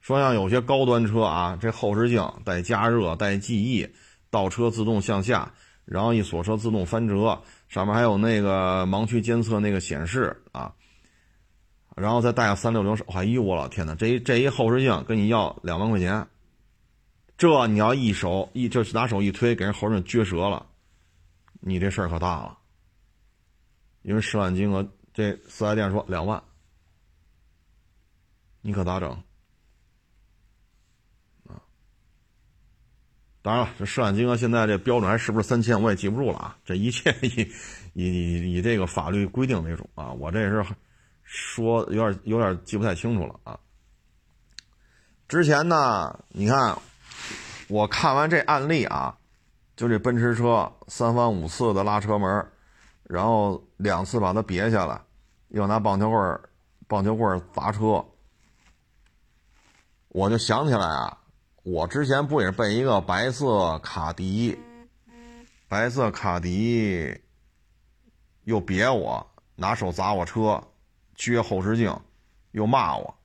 说像有些高端车啊，这后视镜带加热、带记忆，倒车自动向下，然后一锁车自动翻折，上面还有那个盲区监测那个显示啊，然后再带个三六零手，哎呦我老天哪，这一这一后视镜跟你要两万块钱，这你要一手一就拿手一推，给人后视镜撅折了，你这事儿可大了，因为涉案金额这四 S 店说两万，你可咋整？啊当然了，这涉案金额现在这标准还是不是三千，我也记不住了啊。这一切以以以这个法律规定为主啊。我这是说有点有点记不太清楚了啊。之前呢，你看我看完这案例啊，就这奔驰车三番五次的拉车门，然后两次把它别下来，又拿棒球棍棒球棍砸车，我就想起来啊。我之前不也是被一个白色卡迪，白色卡迪又别我，拿手砸我车，撅后视镜，又骂我，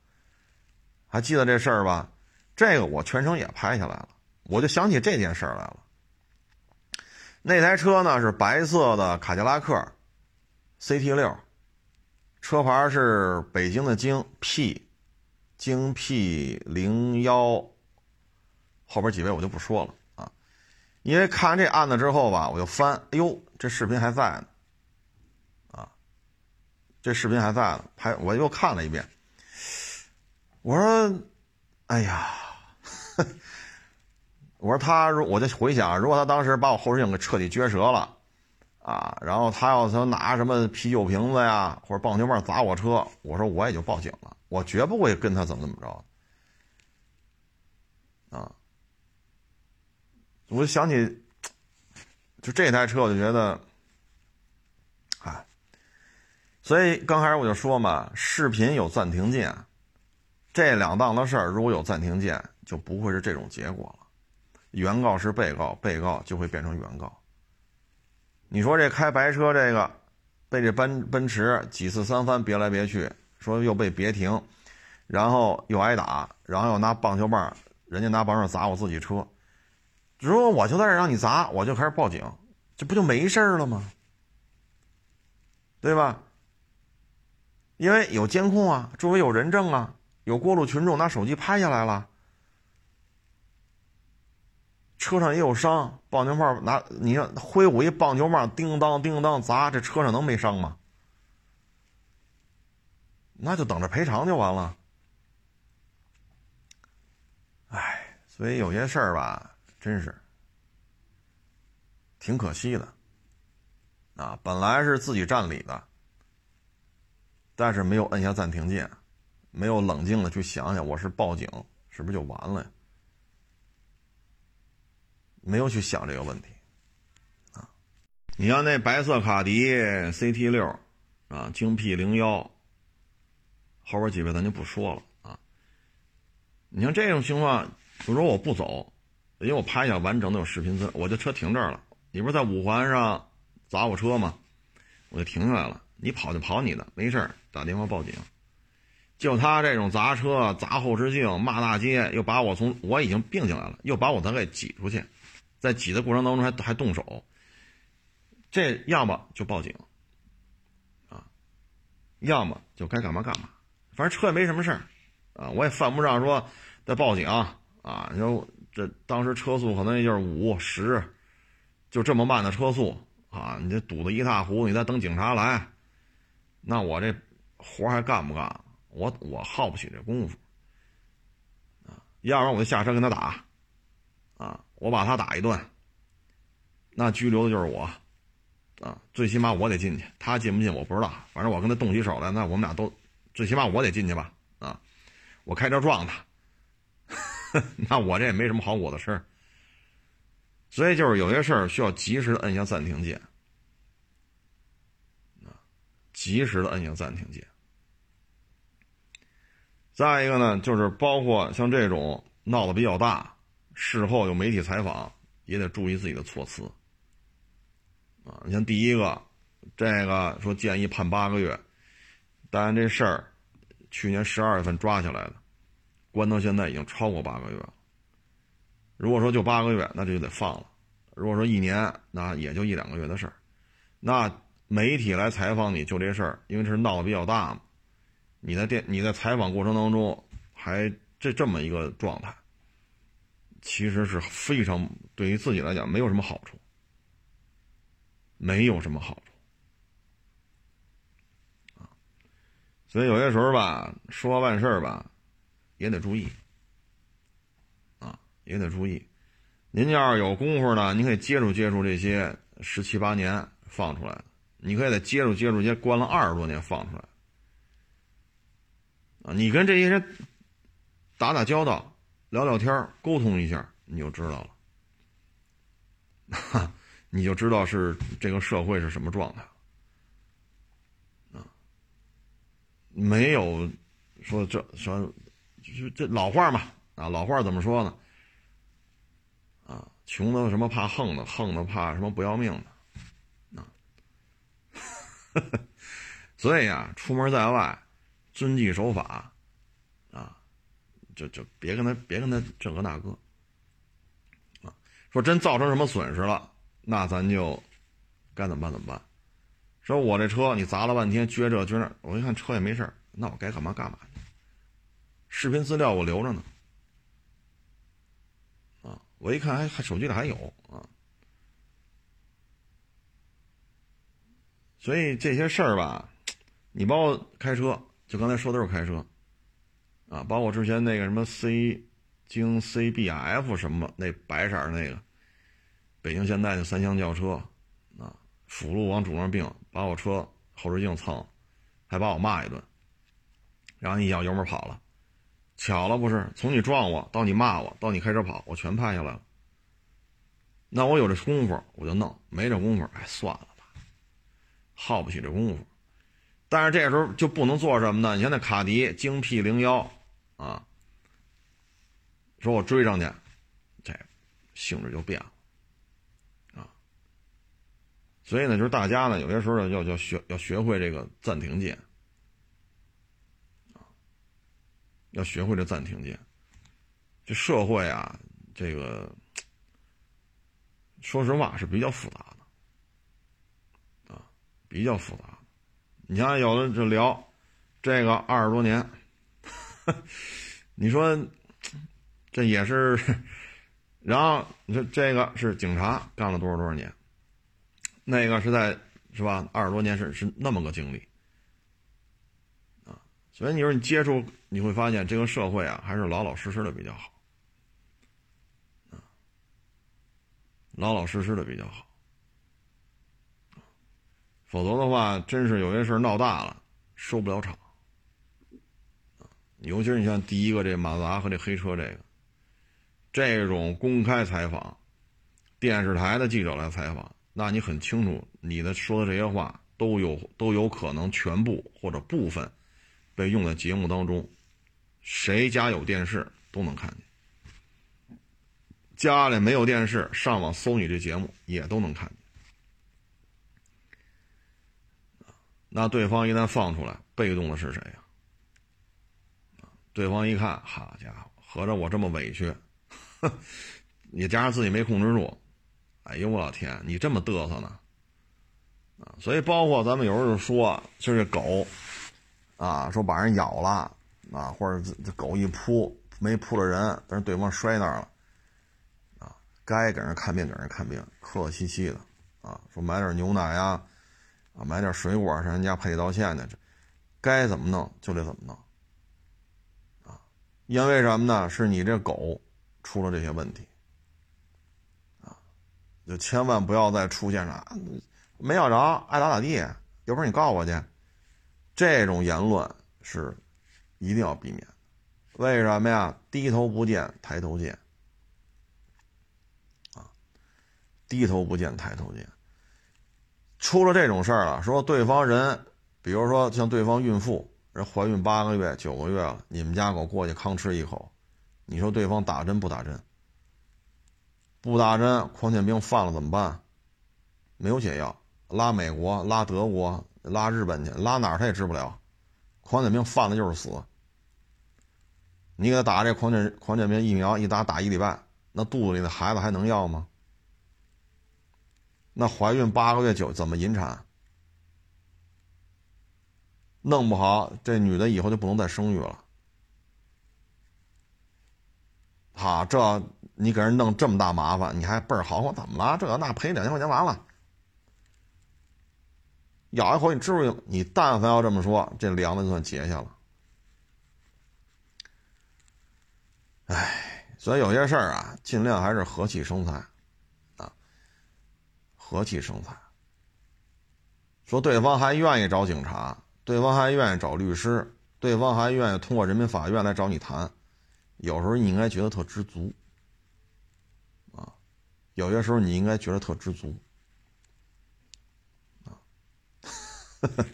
还记得这事儿吧？这个我全程也拍下来了，我就想起这件事来了。那台车呢是白色的卡迪拉克，CT 六，车牌是北京的京 P，京 P 零幺。后边几位我就不说了啊，因为看完这案子之后吧，我就翻，哎呦，这视频还在呢，啊，这视频还在呢，还我又看了一遍，我说，哎呀，我说他如我就回想，如果他当时把我后视镜给彻底撅折了，啊，然后他要他拿什么啤酒瓶子呀或者棒球棒砸我车，我说我也就报警了，我绝不会跟他怎么怎么着，啊。我就想起，就这台车，我就觉得，哎，所以刚开始我就说嘛，视频有暂停键，这两档的事儿如果有暂停键，就不会是这种结果了。原告是被告，被告就会变成原告。你说这开白车这个，被这奔奔驰几次三番别来别去，说又被别停，然后又挨打，然后又拿棒球棒，人家拿棒球砸我自己车。如果我就在这让你砸，我就开始报警，这不就没事了吗？对吧？因为有监控啊，周围有人证啊，有过路群众拿手机拍下来了，车上也有伤，棒球棒拿你看挥舞一棒球棒，叮当叮当砸，这车上能没伤吗？那就等着赔偿就完了。哎，所以有些事儿吧。真是挺可惜的，啊，本来是自己占理的，但是没有摁下暂停键，没有冷静的去想想，我是报警是不是就完了呀？没有去想这个问题，啊，你像那白色卡迪 CT 六，啊，京 P 零幺，后边几位咱就不说了啊。你像这种情况，就说我不走。因为我拍下完整的有视频资料，我就车停这儿了。你不是在五环上砸我车吗？我就停下来了。你跑就跑你的，没事儿，打电话报警。就他这种砸车、砸后视镜、骂大街，又把我从我已经并进来了，又把我再给挤出去，在挤的过程当中还还动手。这要么就报警，啊，要么就该干嘛干嘛。反正车也没什么事儿，啊，我也犯不上说再报警啊。你说。这当时车速可能也就是五十，就这么慢的车速啊，你这堵得一塌糊涂，你再等警察来，那我这活还干不干？我我耗不起这功夫啊！要不然我就下车跟他打，啊，我把他打一顿，那拘留的就是我，啊，最起码我得进去，他进不进我不知道，反正我跟他动起手来，那我们俩都，最起码我得进去吧，啊，我开车撞他，*laughs* 那我这也没什么好果子吃。所以就是有些事儿需要及时的摁下暂停键，啊，及时的摁下暂停键。再一个呢，就是包括像这种闹得比较大，事后有媒体采访，也得注意自己的措辞。啊，你像第一个，这个说建议判八个月，但这事儿去年十二月份抓起来的，关到现在已经超过八个月了。如果说就八个月，那就得放了；如果说一年，那也就一两个月的事儿。那媒体来采访你就这事儿，因为这是闹得比较大嘛。你在电你在采访过程当中还这这么一个状态，其实是非常对于自己来讲没有什么好处，没有什么好处啊。所以有些时候吧，说话办事儿吧，也得注意。啊也得注意，您要是有功夫呢，您可以接触接触这些十七八年放出来的，你可以再接触接触些关了二十多年放出来啊，你跟这些人打打交道，聊聊天沟通一下，你就知道了，哈，*laughs* 你就知道是这个社会是什么状态啊，没有说这说就这老话嘛啊，老话怎么说呢？啊穷的什么怕横的，横的怕什么不要命的，啊，*laughs* 所以呀，出门在外，遵纪守法，就就别跟他别跟他这个那个，啊，说真造成什么损失了，那咱就该怎么办怎么办。说我这车你砸了半天，撅这撅那，我一看车也没事那我该干嘛干嘛去。视频资料我留着呢。啊我一看，还还手机里还有啊，所以这些事儿吧，你包括开车，就刚才说都是开车，啊，包括之前那个什么 C 京 CBF 什么那白色那个，北京现代的三厢轿车，啊，辅路往主上并，把我车后视镜蹭，还把我骂一顿，然后一脚油门跑了。巧了不是，从你撞我到你骂我到你开车跑，我全拍下来了。那我有这功夫我就弄，没这功夫哎算了吧，耗不起这功夫。但是这时候就不能做什么呢？你像那卡迪京 P 零幺啊，说我追上去，这性质就变了啊。所以呢，就是大家呢有些时候要要学要学会这个暂停键啊。要学会这暂停键。这社会啊，这个说实话是比较复杂的，啊，比较复杂。你像有的就聊这个二十多年，*laughs* 你说这也是，然后你说这个是警察干了多少多少年，那个是在是吧？二十多年是是那么个经历。所以你说你接触，你会发现这个社会啊，还是老老实实的比较好，啊，老老实实的比较好，否则的话，真是有些事闹大了，收不了场，尤其是你像第一个这马自达和这黑车这个，这种公开采访，电视台的记者来采访，那你很清楚，你的说的这些话都有都有可能全部或者部分。被用在节目当中，谁家有电视都能看见。家里没有电视，上网搜你这节目也都能看见。那对方一旦放出来，被动的是谁呀？对方一看，好家伙，合着我这么委屈，*laughs* 你加上自己没控制住，哎呦我老天，你这么嘚瑟呢？啊，所以包括咱们有时候就说，就是狗。啊，说把人咬了，啊，或者这狗一扑没扑着人，但是对方摔那儿了，啊，该给人看病给人看病，客客气气的，啊，说买点牛奶呀，啊，买点水果上人家赔礼道歉去，这该怎么弄就得怎么弄，因为什么呢？是你这狗出了这些问题，啊，就千万不要再出现啥没咬着，爱咋咋地，有本事你告我去，这种言论是一定要避免。为什么呀？低头不见抬头见。啊低头不见抬头见，出了这种事儿了，说对方人，比如说像对方孕妇，人怀孕八个月、九个月了，你们家狗过去吭吃一口，你说对方打针不打针？不打针，狂犬病犯了怎么办？没有解药，拉美国、拉德国、拉日本去，拉哪儿他也治不了。狂犬病犯了就是死。你给他打这狂犬狂犬病疫苗，一打打一礼拜，那肚子里的孩子还能要吗？那怀孕八个月九怎么引产？弄不好这女的以后就不能再生育了。好，这你给人弄这么大麻烦，你还倍儿好，我怎么了？这那赔两千块钱完了，咬一口你知不？你但凡要这么说，这梁子就算结下了。哎，所以有些事儿啊，尽量还是和气生财。啊和气生财，说对方还愿意找警察，对方还愿意找律师，对方还愿意通过人民法院来找你谈，有时候你应该觉得特知足，啊，有些时候你应该觉得特知足，啊，*laughs*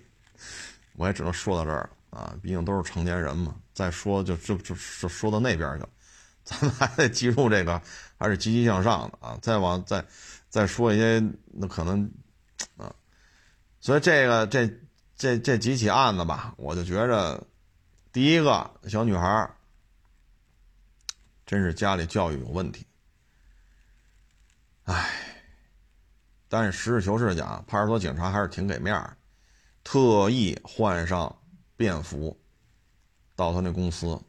我也只能说到这儿啊，毕竟都是成年人嘛，再说就就就就说到那边去了，*laughs* 咱们还得记住这个，还是积极向上的啊，再往再。再说一些，那可能，啊，所以这个这这这几起案子吧，我就觉着，第一个小女孩真是家里教育有问题，唉，但是实事求是讲，派出所警察还是挺给面儿，特意换上便服，到他那公司，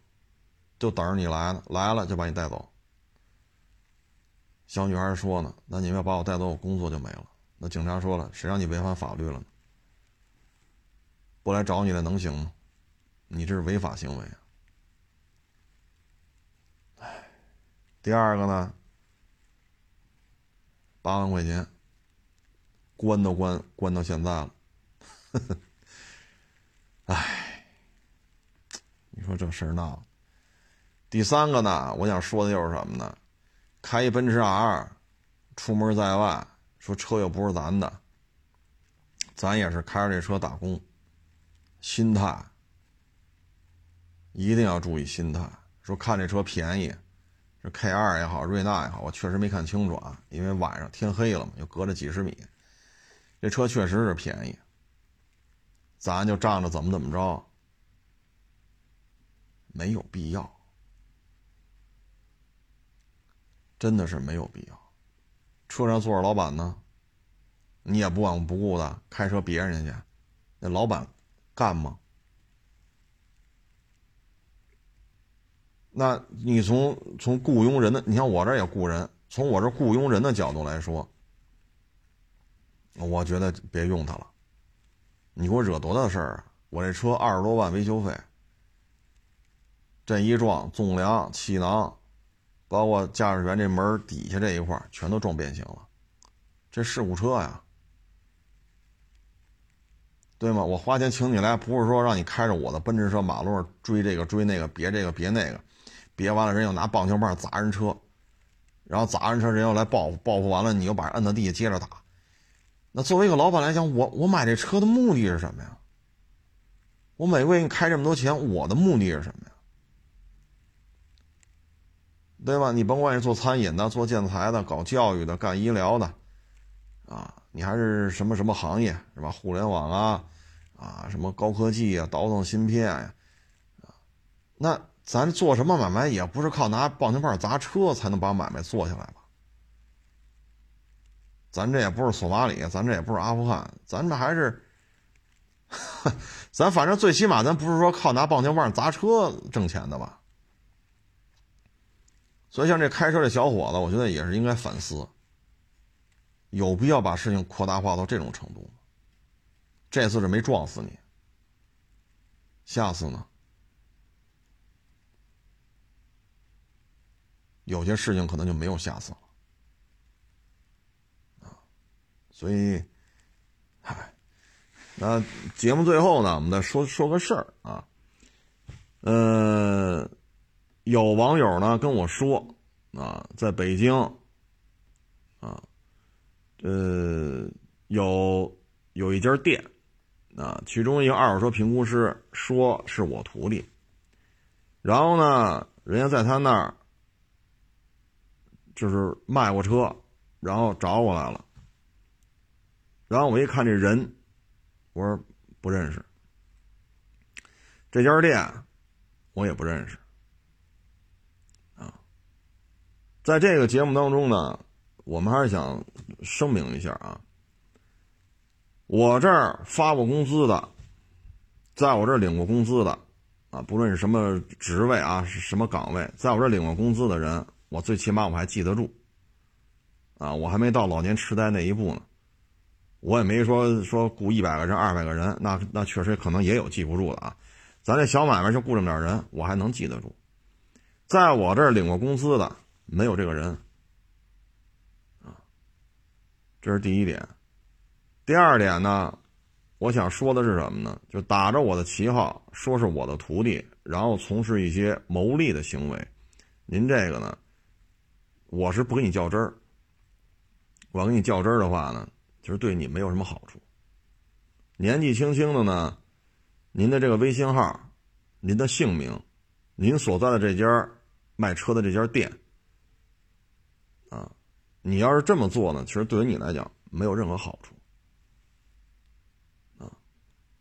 就等着你来呢，来了就把你带走。小女孩说呢：“那你们要把我带走，我工作就没了。”那警察说了：“谁让你违反法律了呢？不来找你了能行吗？你这是违法行为啊！”哎，第二个呢，八万块钱，关都关关到现在了，*laughs* 哎，你说这事儿闹。第三个呢，我想说的又是什么呢？开一奔驰 R，出门在外，说车又不是咱的，咱也是开着这车打工，心态一定要注意心态。说看这车便宜，这 K 二也好，瑞纳也好，我确实没看清楚啊，因为晚上天黑了嘛，又隔着几十米，这车确实是便宜，咱就仗着怎么怎么着，没有必要。真的是没有必要。车上坐着老板呢，你也不管不顾的开车别人家去，那老板干吗？那你从从雇佣人的，你像我这也雇人，从我这雇佣人的角度来说，我觉得别用他了。你给我惹多大事儿啊？我这车二十多万维修费，这一撞纵梁、气囊。包括驾驶员这门底下这一块全都撞变形了，这事故车呀，对吗？我花钱请你来，不是说让你开着我的奔驰车马路上追这个追那个，别这个别那个，别完了人又拿棒球棒砸人车，然后砸人车人又来报复，报复完了你又把人摁到地下接着打。那作为一个老板来讲，我我买这车的目的是什么呀？我每个月给你开这么多钱，我的目的是什么呀？对吧？你甭管是做餐饮的、做建材的、搞教育的、干医疗的，啊，你还是什么什么行业是吧？互联网啊，啊，什么高科技啊，倒腾芯片呀，啊，那咱做什么买卖也不是靠拿棒球棒砸车才能把买卖做下来吧？咱这也不是索马里，咱这也不是阿富汗，咱这还是，*laughs* 咱反正最起码咱不是说靠拿棒球棒砸车挣钱的吧？所以，像这开车这小伙子，我觉得也是应该反思。有必要把事情扩大化到这种程度吗？这次是没撞死你，下次呢？有些事情可能就没有下次了啊，所以，嗨，那节目最后呢，我们再说说个事儿啊，呃，有网友呢跟我说啊，在北京，呃，有有一家店啊，其中一个二手车评估师说是我徒弟，然后呢，人家在他那儿。就是卖过车，然后找我来了，然后我一看这人，我说不认识，这家店我也不认识，啊，在这个节目当中呢，我们还是想声明一下啊，我这儿发过工资的，在我这儿领过工资的，啊，不论是什么职位啊，是什么岗位，在我这儿领过工资的人。我最起码我还记得住，啊，我还没到老年痴呆那一步呢，我也没说说雇一百个人、二百个人，那那确实可能也有记不住的啊。咱这小买卖就雇这么点人，我还能记得住。在我这儿领过工资的没有这个人，这是第一点。第二点呢，我想说的是什么呢？就打着我的旗号说是我的徒弟，然后从事一些牟利的行为，您这个呢？我是不跟你较真儿，我跟你较真儿的话呢，其实对你没有什么好处。年纪轻轻的呢，您的这个微信号、您的姓名、您所在的这家卖车的这家店，啊，你要是这么做呢，其实对于你来讲没有任何好处，啊，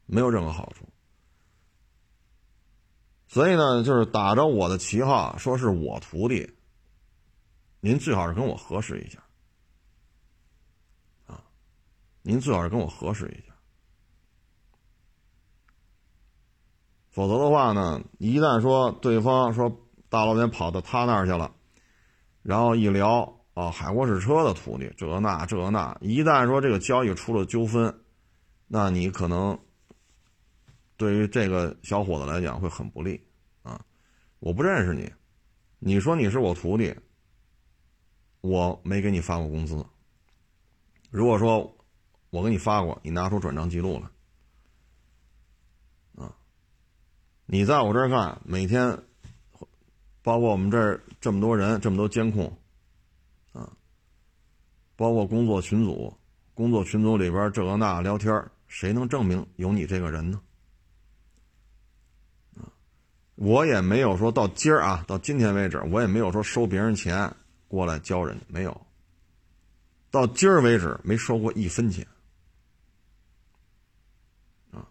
没有任何好处。所以呢，就是打着我的旗号，说是我徒弟。您最好是跟我核实一下，啊，您最好是跟我核实一下，否则的话呢，一旦说对方说大老远跑到他那儿去了，然后一聊哦，海沃士车的徒弟这那这那，一旦说这个交易出了纠纷，那你可能对于这个小伙子来讲会很不利啊！我不认识你，你说你是我徒弟。我没给你发过工资。如果说我给你发过，你拿出转账记录来，啊，你在我这儿干，每天，包括我们这儿这么多人，这么多监控，包括工作群组，工作群组里边这个那聊天，谁能证明有你这个人呢？我也没有说到今儿啊，到今天为止，我也没有说收别人钱。过来教人没有？到今儿为止没收过一分钱啊！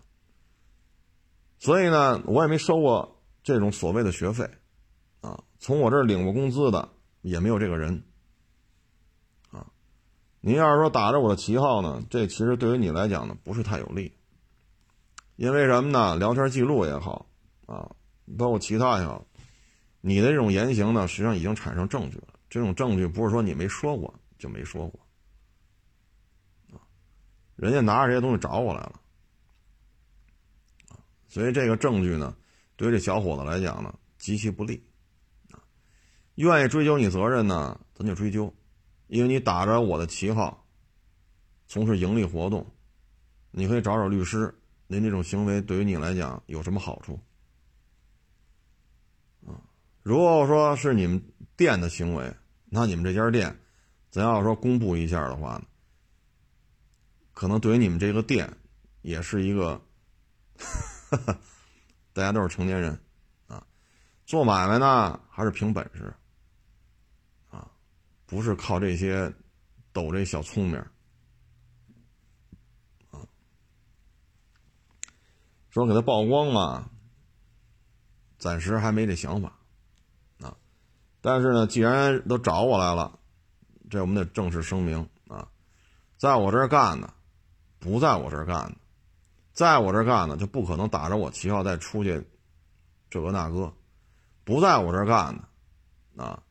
所以呢，我也没收过这种所谓的学费啊。从我这儿领过工资的也没有这个人。您要是说打着我的旗号呢，这其实对于你来讲呢不是太有利，因为什么呢？聊天记录也好啊，包括其他也好，你的这种言行呢，实际上已经产生证据了。这种证据不是说你没说过就没说过，啊，人家拿着这些东西找我来了，所以这个证据呢，对于这小伙子来讲呢极其不利，啊，愿意追究你责任呢，咱就追究，因为你打着我的旗号从事盈利活动，你可以找找律师，您这种行为对于你来讲有什么好处？啊，如果说是你们。店的行为，那你们这家店，咱要说公布一下的话呢，可能对于你们这个店，也是一个，*laughs* 大家都是成年人，啊，做买卖呢还是凭本事，不是靠这些抖这小聪明，啊，说给他曝光嘛，暂时还没这想法啊。但是呢，既然都找我来了，这我们得正式声明啊，在我这儿干的，不在我这儿干的，在我这儿干的就不可能打着我旗号再出去，这个那个，不在我这儿干的，啊，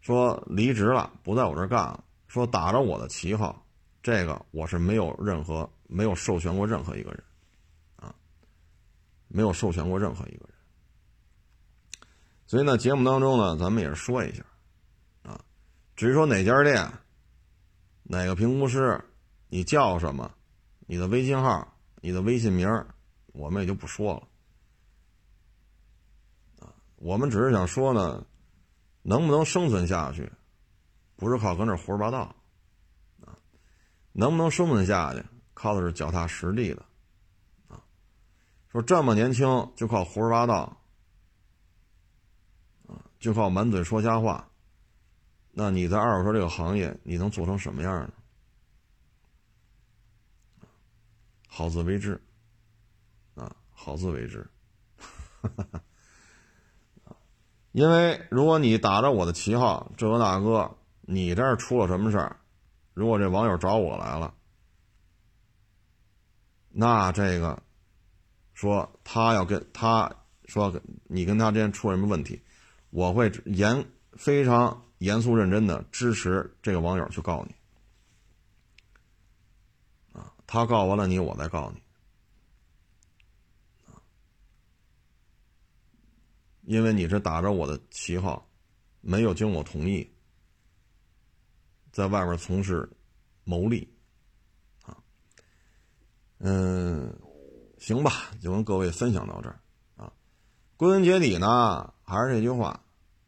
说离职了，不在我这干了，说打着我的旗号，这个我是没有任何没有授权过任何一个人，啊，没有授权过任何一个人。所以呢，节目当中呢，咱们也是说一下，啊，至于说哪家店，哪个评估师，你叫什么，你的微信号，你的微信名，我们也就不说了。啊，我们只是想说呢，能不能生存下去，不是靠搁那胡说八道。啊能不能生存下去，靠的是脚踏实地的，啊，说这么年轻就靠胡说八道，啊，就靠满嘴说瞎话，那你在二手车这个行业，你能做成什么样呢？好自为之，啊，好自为之，哈哈哈因为如果你打着我的旗号，这个大哥，你这儿出了什么事儿？如果这网友找我来了，那这个说他要跟他说你跟他之间出了什么问题，我会严非常严肃认真的支持这个网友去告你啊，他告完了你，我再告你因为你是打着我的旗号，没有经我同意。在外面从事牟利，啊，嗯，行吧，就跟各位分享到这儿啊。归根结底呢，还是这句话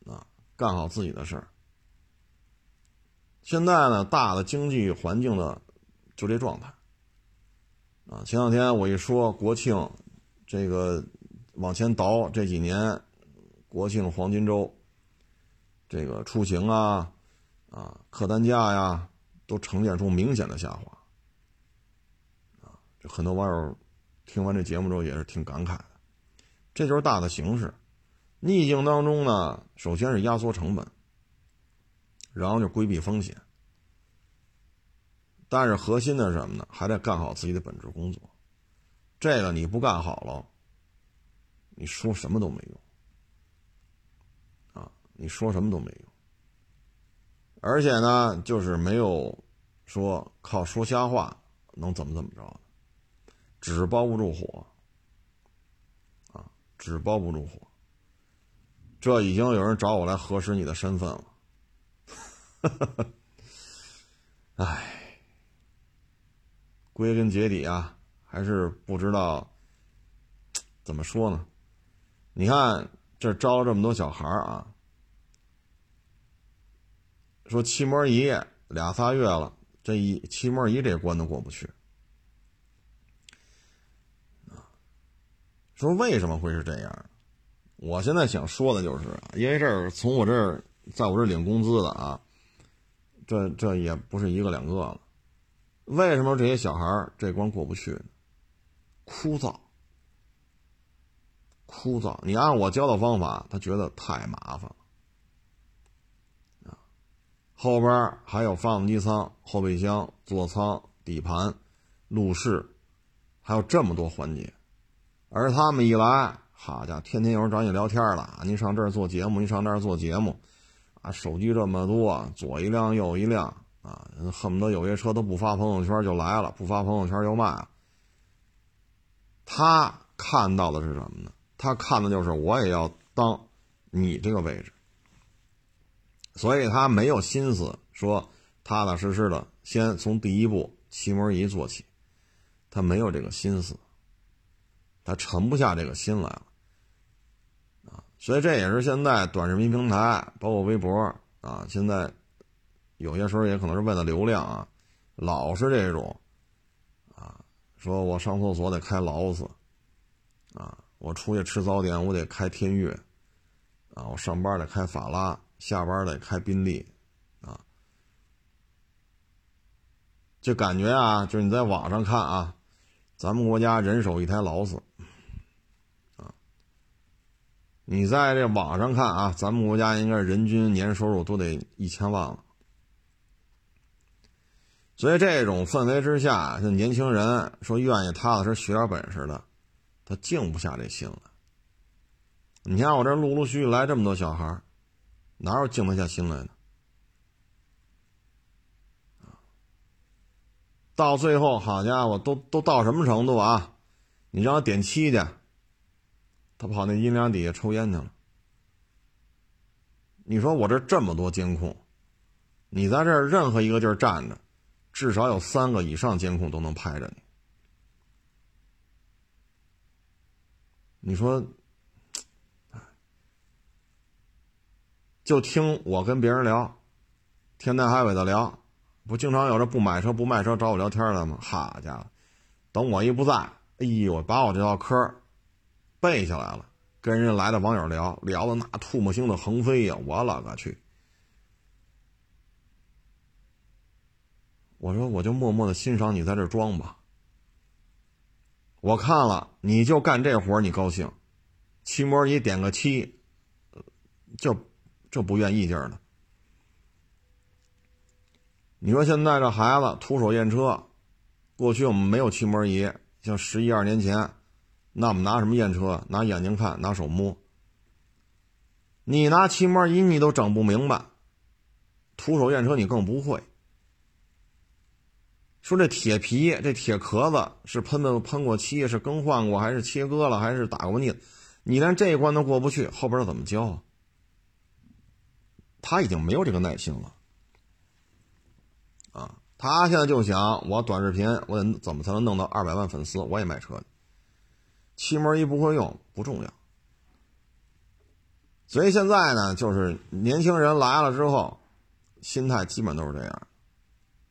啊，干好自己的事儿。现在呢，大的经济环境的就这状态啊。前两天我一说国庆，这个往前倒这几年，国庆黄金周，这个出行啊。啊，客单价呀，都呈现出明显的下滑。啊，很多网友听完这节目之后也是挺感慨的。这就是大的形势，逆境当中呢，首先是压缩成本，然后就规避风险。但是核心的是什么呢？还得干好自己的本职工作。这个你不干好了，你说什么都没用。你说什么都没用。而且呢，就是没有说靠说瞎话能怎么怎么着的，纸包不住火啊，纸包不住火。这已经有人找我来核实你的身份了，*laughs* 哎，归根结底啊，还是不知道怎么说呢。你看这招了这么多小孩啊。说漆膜仪俩仨月了，这一漆膜仪这关都过不去说为什么会是这样？我现在想说的就是，因为这儿从我这儿，在我这领工资的啊，这这也不是一个两个了。为什么这些小孩这关过不去呢？枯燥，枯燥。你按我教的方法，他觉得太麻烦了。后边还有发动机舱、后备箱、座舱、底盘、路试，还有这么多环节，而他们一来，好家伙，天天有人找你聊天了。您上这儿做节目，您上那儿做节目，啊，手机这么多，左一辆右一辆，啊，恨不得有些车都不发朋友圈就来了，不发朋友圈就卖了。他看到的是什么呢？他看的就是我也要当你这个位置。所以他没有心思说踏踏实实的先从第一步漆膜仪做起，他没有这个心思，他沉不下这个心来了啊！所以这也是现在短视频平台，包括微博啊，现在有些时候也可能是为了流量啊，老是这种啊，说我上厕所得开劳斯啊，我出去吃早点我得开天悦啊，我上班得开法拉。下班得开宾利，啊，就感觉啊，就是你在网上看啊，咱们国家人手一台劳斯，啊，你在这网上看啊，咱们国家应该人均年收入都得一千万了，所以这种氛围之下，这年轻人说愿意踏踏实实学点本事的，他静不下这心来。你看我这陆陆续续来这么多小孩哪有静得下心来的？到最后，好家伙，都都到什么程度啊？你让他点七去，他跑那阴凉底下抽烟去了。你说我这这么多监控，你在这任何一个地儿站着，至少有三个以上监控都能拍着你。你说，就听我跟别人聊，天南海北的聊。不经常有这不买车不卖车找我聊天的吗？好家伙，等我一不在，哎呦，把我这套嗑背下来了，跟人家来的网友聊聊的那唾沫星子横飞呀！我勒个去！我说我就默默的欣赏你在这装吧。我看了，你就干这活你高兴，漆膜仪点个漆，就这不愿意劲儿呢。你说现在这孩子徒手验车，过去我们没有漆膜仪，像十一二年前，那我们拿什么验车？拿眼睛看，拿手摸。你拿漆膜仪你都整不明白，徒手验车你更不会。说这铁皮这铁壳子是喷的喷过漆，是更换过，还是切割了，还是打过腻子？你连这一关都过不去，后边怎么教？他已经没有这个耐心了。啊，他现在就想，我短视频，我得怎么才能弄到二百万粉丝？我也卖车去。漆膜仪不会用不重要，所以现在呢，就是年轻人来了之后，心态基本都是这样，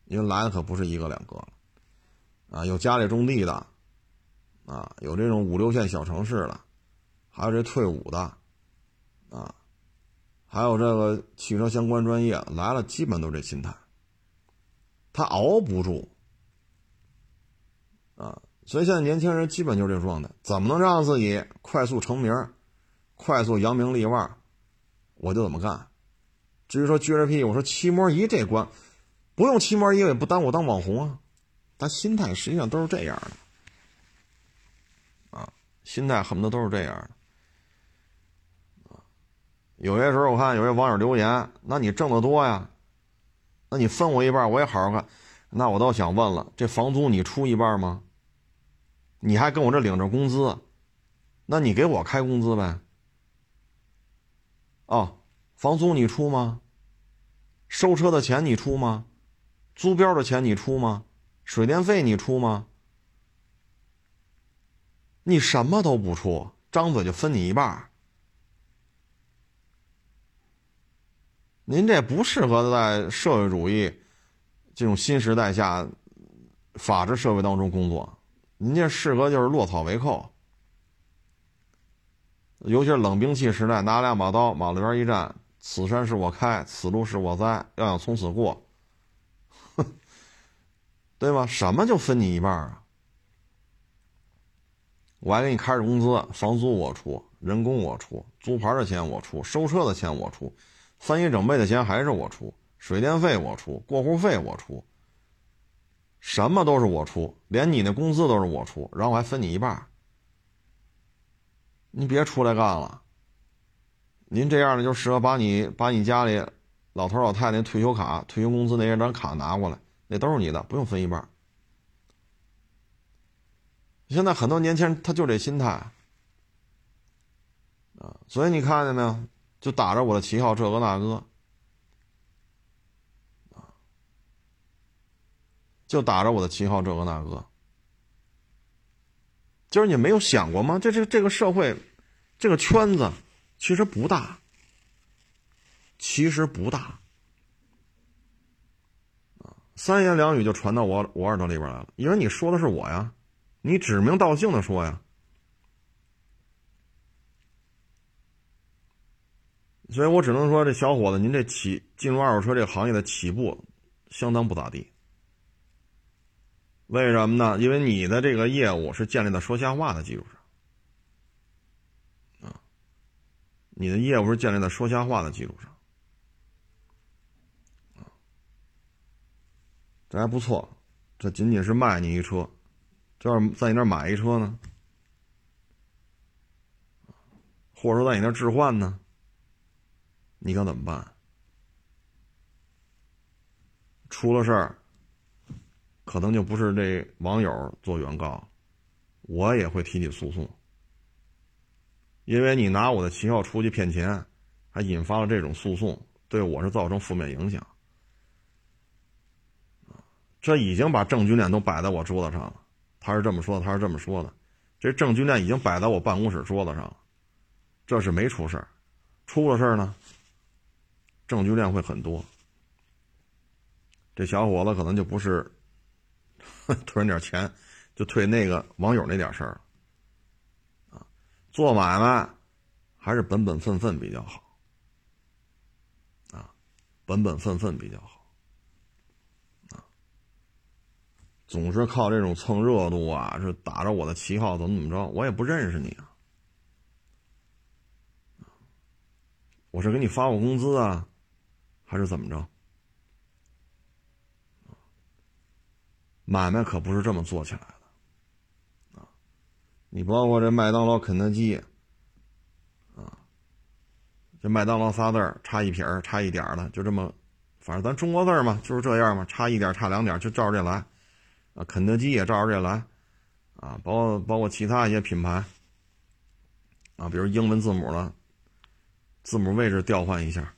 因为来的可不是一个两个了，啊，有家里种地的，啊，有这种五六线小城市的，还有这退伍的，啊，还有这个汽车相关专业来了，基本都这心态。他熬不住，啊，所以现在年轻人基本就是这状态。怎么能让自己快速成名、快速扬名立万，我就怎么干。至于说撅着屁股说漆膜仪这关，不用漆膜仪也不耽误当网红啊。他心态实际上都是这样的，啊，心态恨不得都是这样的。有些时候我看有些网友留言，那你挣得多呀？那你分我一半，我也好好干。那我倒想问了，这房租你出一半吗？你还跟我这领着工资，那你给我开工资呗。哦，房租你出吗？收车的钱你出吗？租标的钱你出吗？水电费你出吗？你什么都不出，张嘴就分你一半。您这不适合在社会主义这种新时代下法治社会当中工作，您这适合就是落草为寇，尤其是冷兵器时代，拿两把刀马路边一站，此山是我开，此路是我栽，要想从此过，*laughs* 对吧？什么就分你一半啊？我还给你开着工资，房租我出，人工我出，租牌的钱我出，收车的钱我出。翻译整备的钱还是我出，水电费我出，过户费我出，什么都是我出，连你那工资都是我出，然后我还分你一半。你别出来干了。您这样的就适合把你把你家里老头老太太退休卡、退休工资那一张卡拿过来，那都是你的，不用分一半。现在很多年轻人他就这心态啊，所以你看见没有？就打着我的旗号，这个那个，就打着我的旗号，这个那个，就是你没有想过吗？这这这个社会，这个圈子其实不大，其实不大，三言两语就传到我我耳朵里边来了，因为你说的是我呀，你指名道姓的说呀。所以我只能说，这小伙子，您这起进入二手车这个行业的起步相当不咋地。为什么呢？因为你的这个业务是建立在说瞎话的基础上，啊，你的业务是建立在说瞎话的基础上，啊，这还不错，这仅仅是卖你一车，这要在你那买一车呢，或者说在你那置换呢？你该怎么办？出了事儿，可能就不是这网友做原告，我也会提起诉讼，因为你拿我的旗号出去骗钱，还引发了这种诉讼，对我是造成负面影响。这已经把证据链都摆在我桌子上了，他是这么说，他是这么说的，这证据链已经摆在我办公室桌子上了，这是没出事儿，出了事儿呢，证据链会很多。这小伙子可能就不是退人点钱，就退那个网友那点事儿啊，做买卖还是本本分分比较好，啊，本本分分比较好。啊总是靠这种蹭热度啊，是打着我的旗号怎么怎么着？我也不认识你啊，我是给你发过工资啊，还是怎么着？买卖可不是这么做起来的啊！你包括这麦当劳、肯德基啊，这麦当劳仨字儿差一撇儿、差一点儿的，就这么，反正咱中国字嘛，就是这样嘛，差一点、差两点就照着这来。啊，肯德基也照着这来，啊，包括包括其他一些品牌，啊，比如英文字母的字母位置调换一下，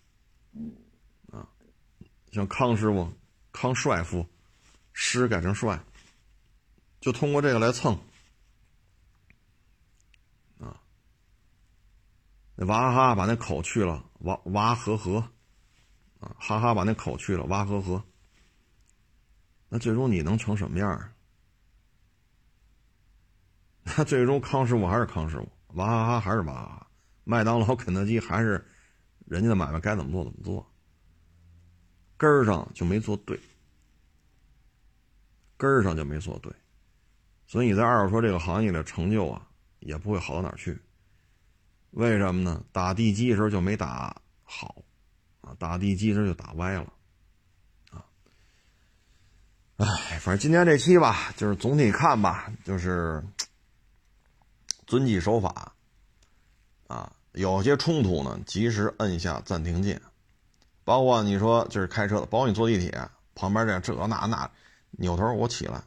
像康师傅、康帅傅，师改成帅，就通过这个来蹭，啊，那娃哈哈把那口去了，娃娃和和，啊，哈哈把那口去了，娃和和。那最终你能成什么样啊？*laughs* 那最终康师傅还是康师傅，娃哈哈还是娃哈哈，麦当劳、肯德基还是人家的买卖该怎么做怎么做，根儿上就没做对，根儿上就没做对，所以你在二手车这个行业的成就啊，也不会好到哪儿去。为什么呢？打地基的时候就没打好，啊，打地基时候就打歪了。啊哎，反正今天这期吧，就是总体看吧，就是遵纪守法啊。有些冲突呢，及时摁下暂停键。包括你说就是开车的，包括你坐地铁旁边这这那那，扭头我起来，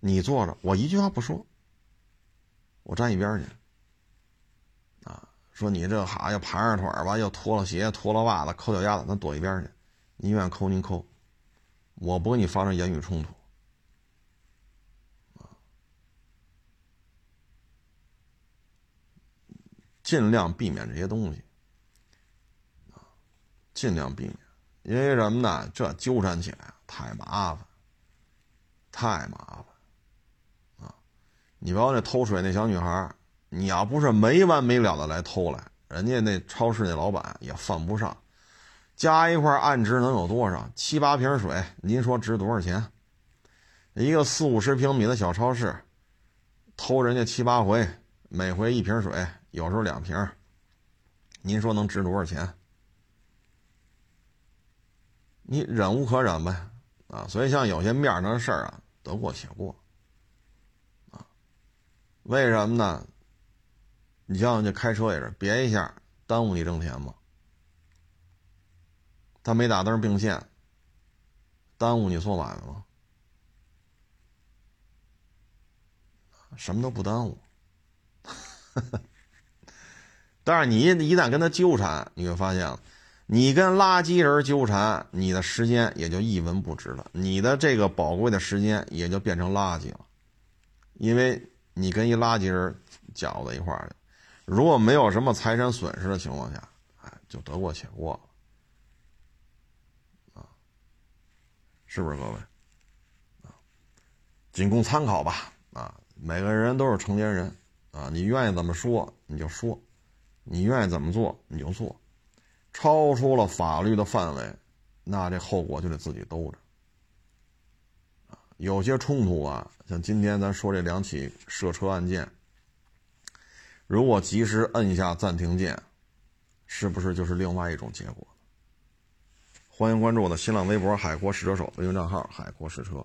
你坐着，我一句话不说，我站一边去。啊，说你这哈又盘着腿吧，又脱了鞋、脱了袜子、抠脚丫子，咱躲一边去。你愿意抠您抠。我不跟你发生言语冲突，啊，尽量避免这些东西，尽量避免，因为什么呢？这纠缠起来太麻烦，太麻烦，啊，你包括那偷水那小女孩，你要不是没完没了的来偷来，人家那超市那老板也犯不上。加一块暗值能有多少？七八瓶水，您说值多少钱？一个四五十平米的小超市，偷人家七八回，每回一瓶水，有时候两瓶，您说能值多少钱？你忍无可忍呗，啊！所以像有些面上的事儿啊，得过且过，啊，为什么呢？你像这开车也是，别一下耽误你挣钱吗？他没打灯并线，耽误你做买卖吗？什么都不耽误。*laughs* 但是你一旦跟他纠缠，你会发现了，你跟垃圾人纠缠，你的时间也就一文不值了，你的这个宝贵的时间也就变成垃圾了，因为你跟一垃圾人搅在一块儿，如果没有什么财产损失的情况下，哎，就得过且过了。是不是各位？啊，仅供参考吧。啊，每个人都是成年人，啊，你愿意怎么说你就说，你愿意怎么做你就做，超出了法律的范围，那这后果就得自己兜着。有些冲突啊，像今天咱说这两起涉车案件，如果及时摁一下暂停键，是不是就是另外一种结果？欢迎关注我的新浪微博“海阔试车手”微信账号“海阔试车”。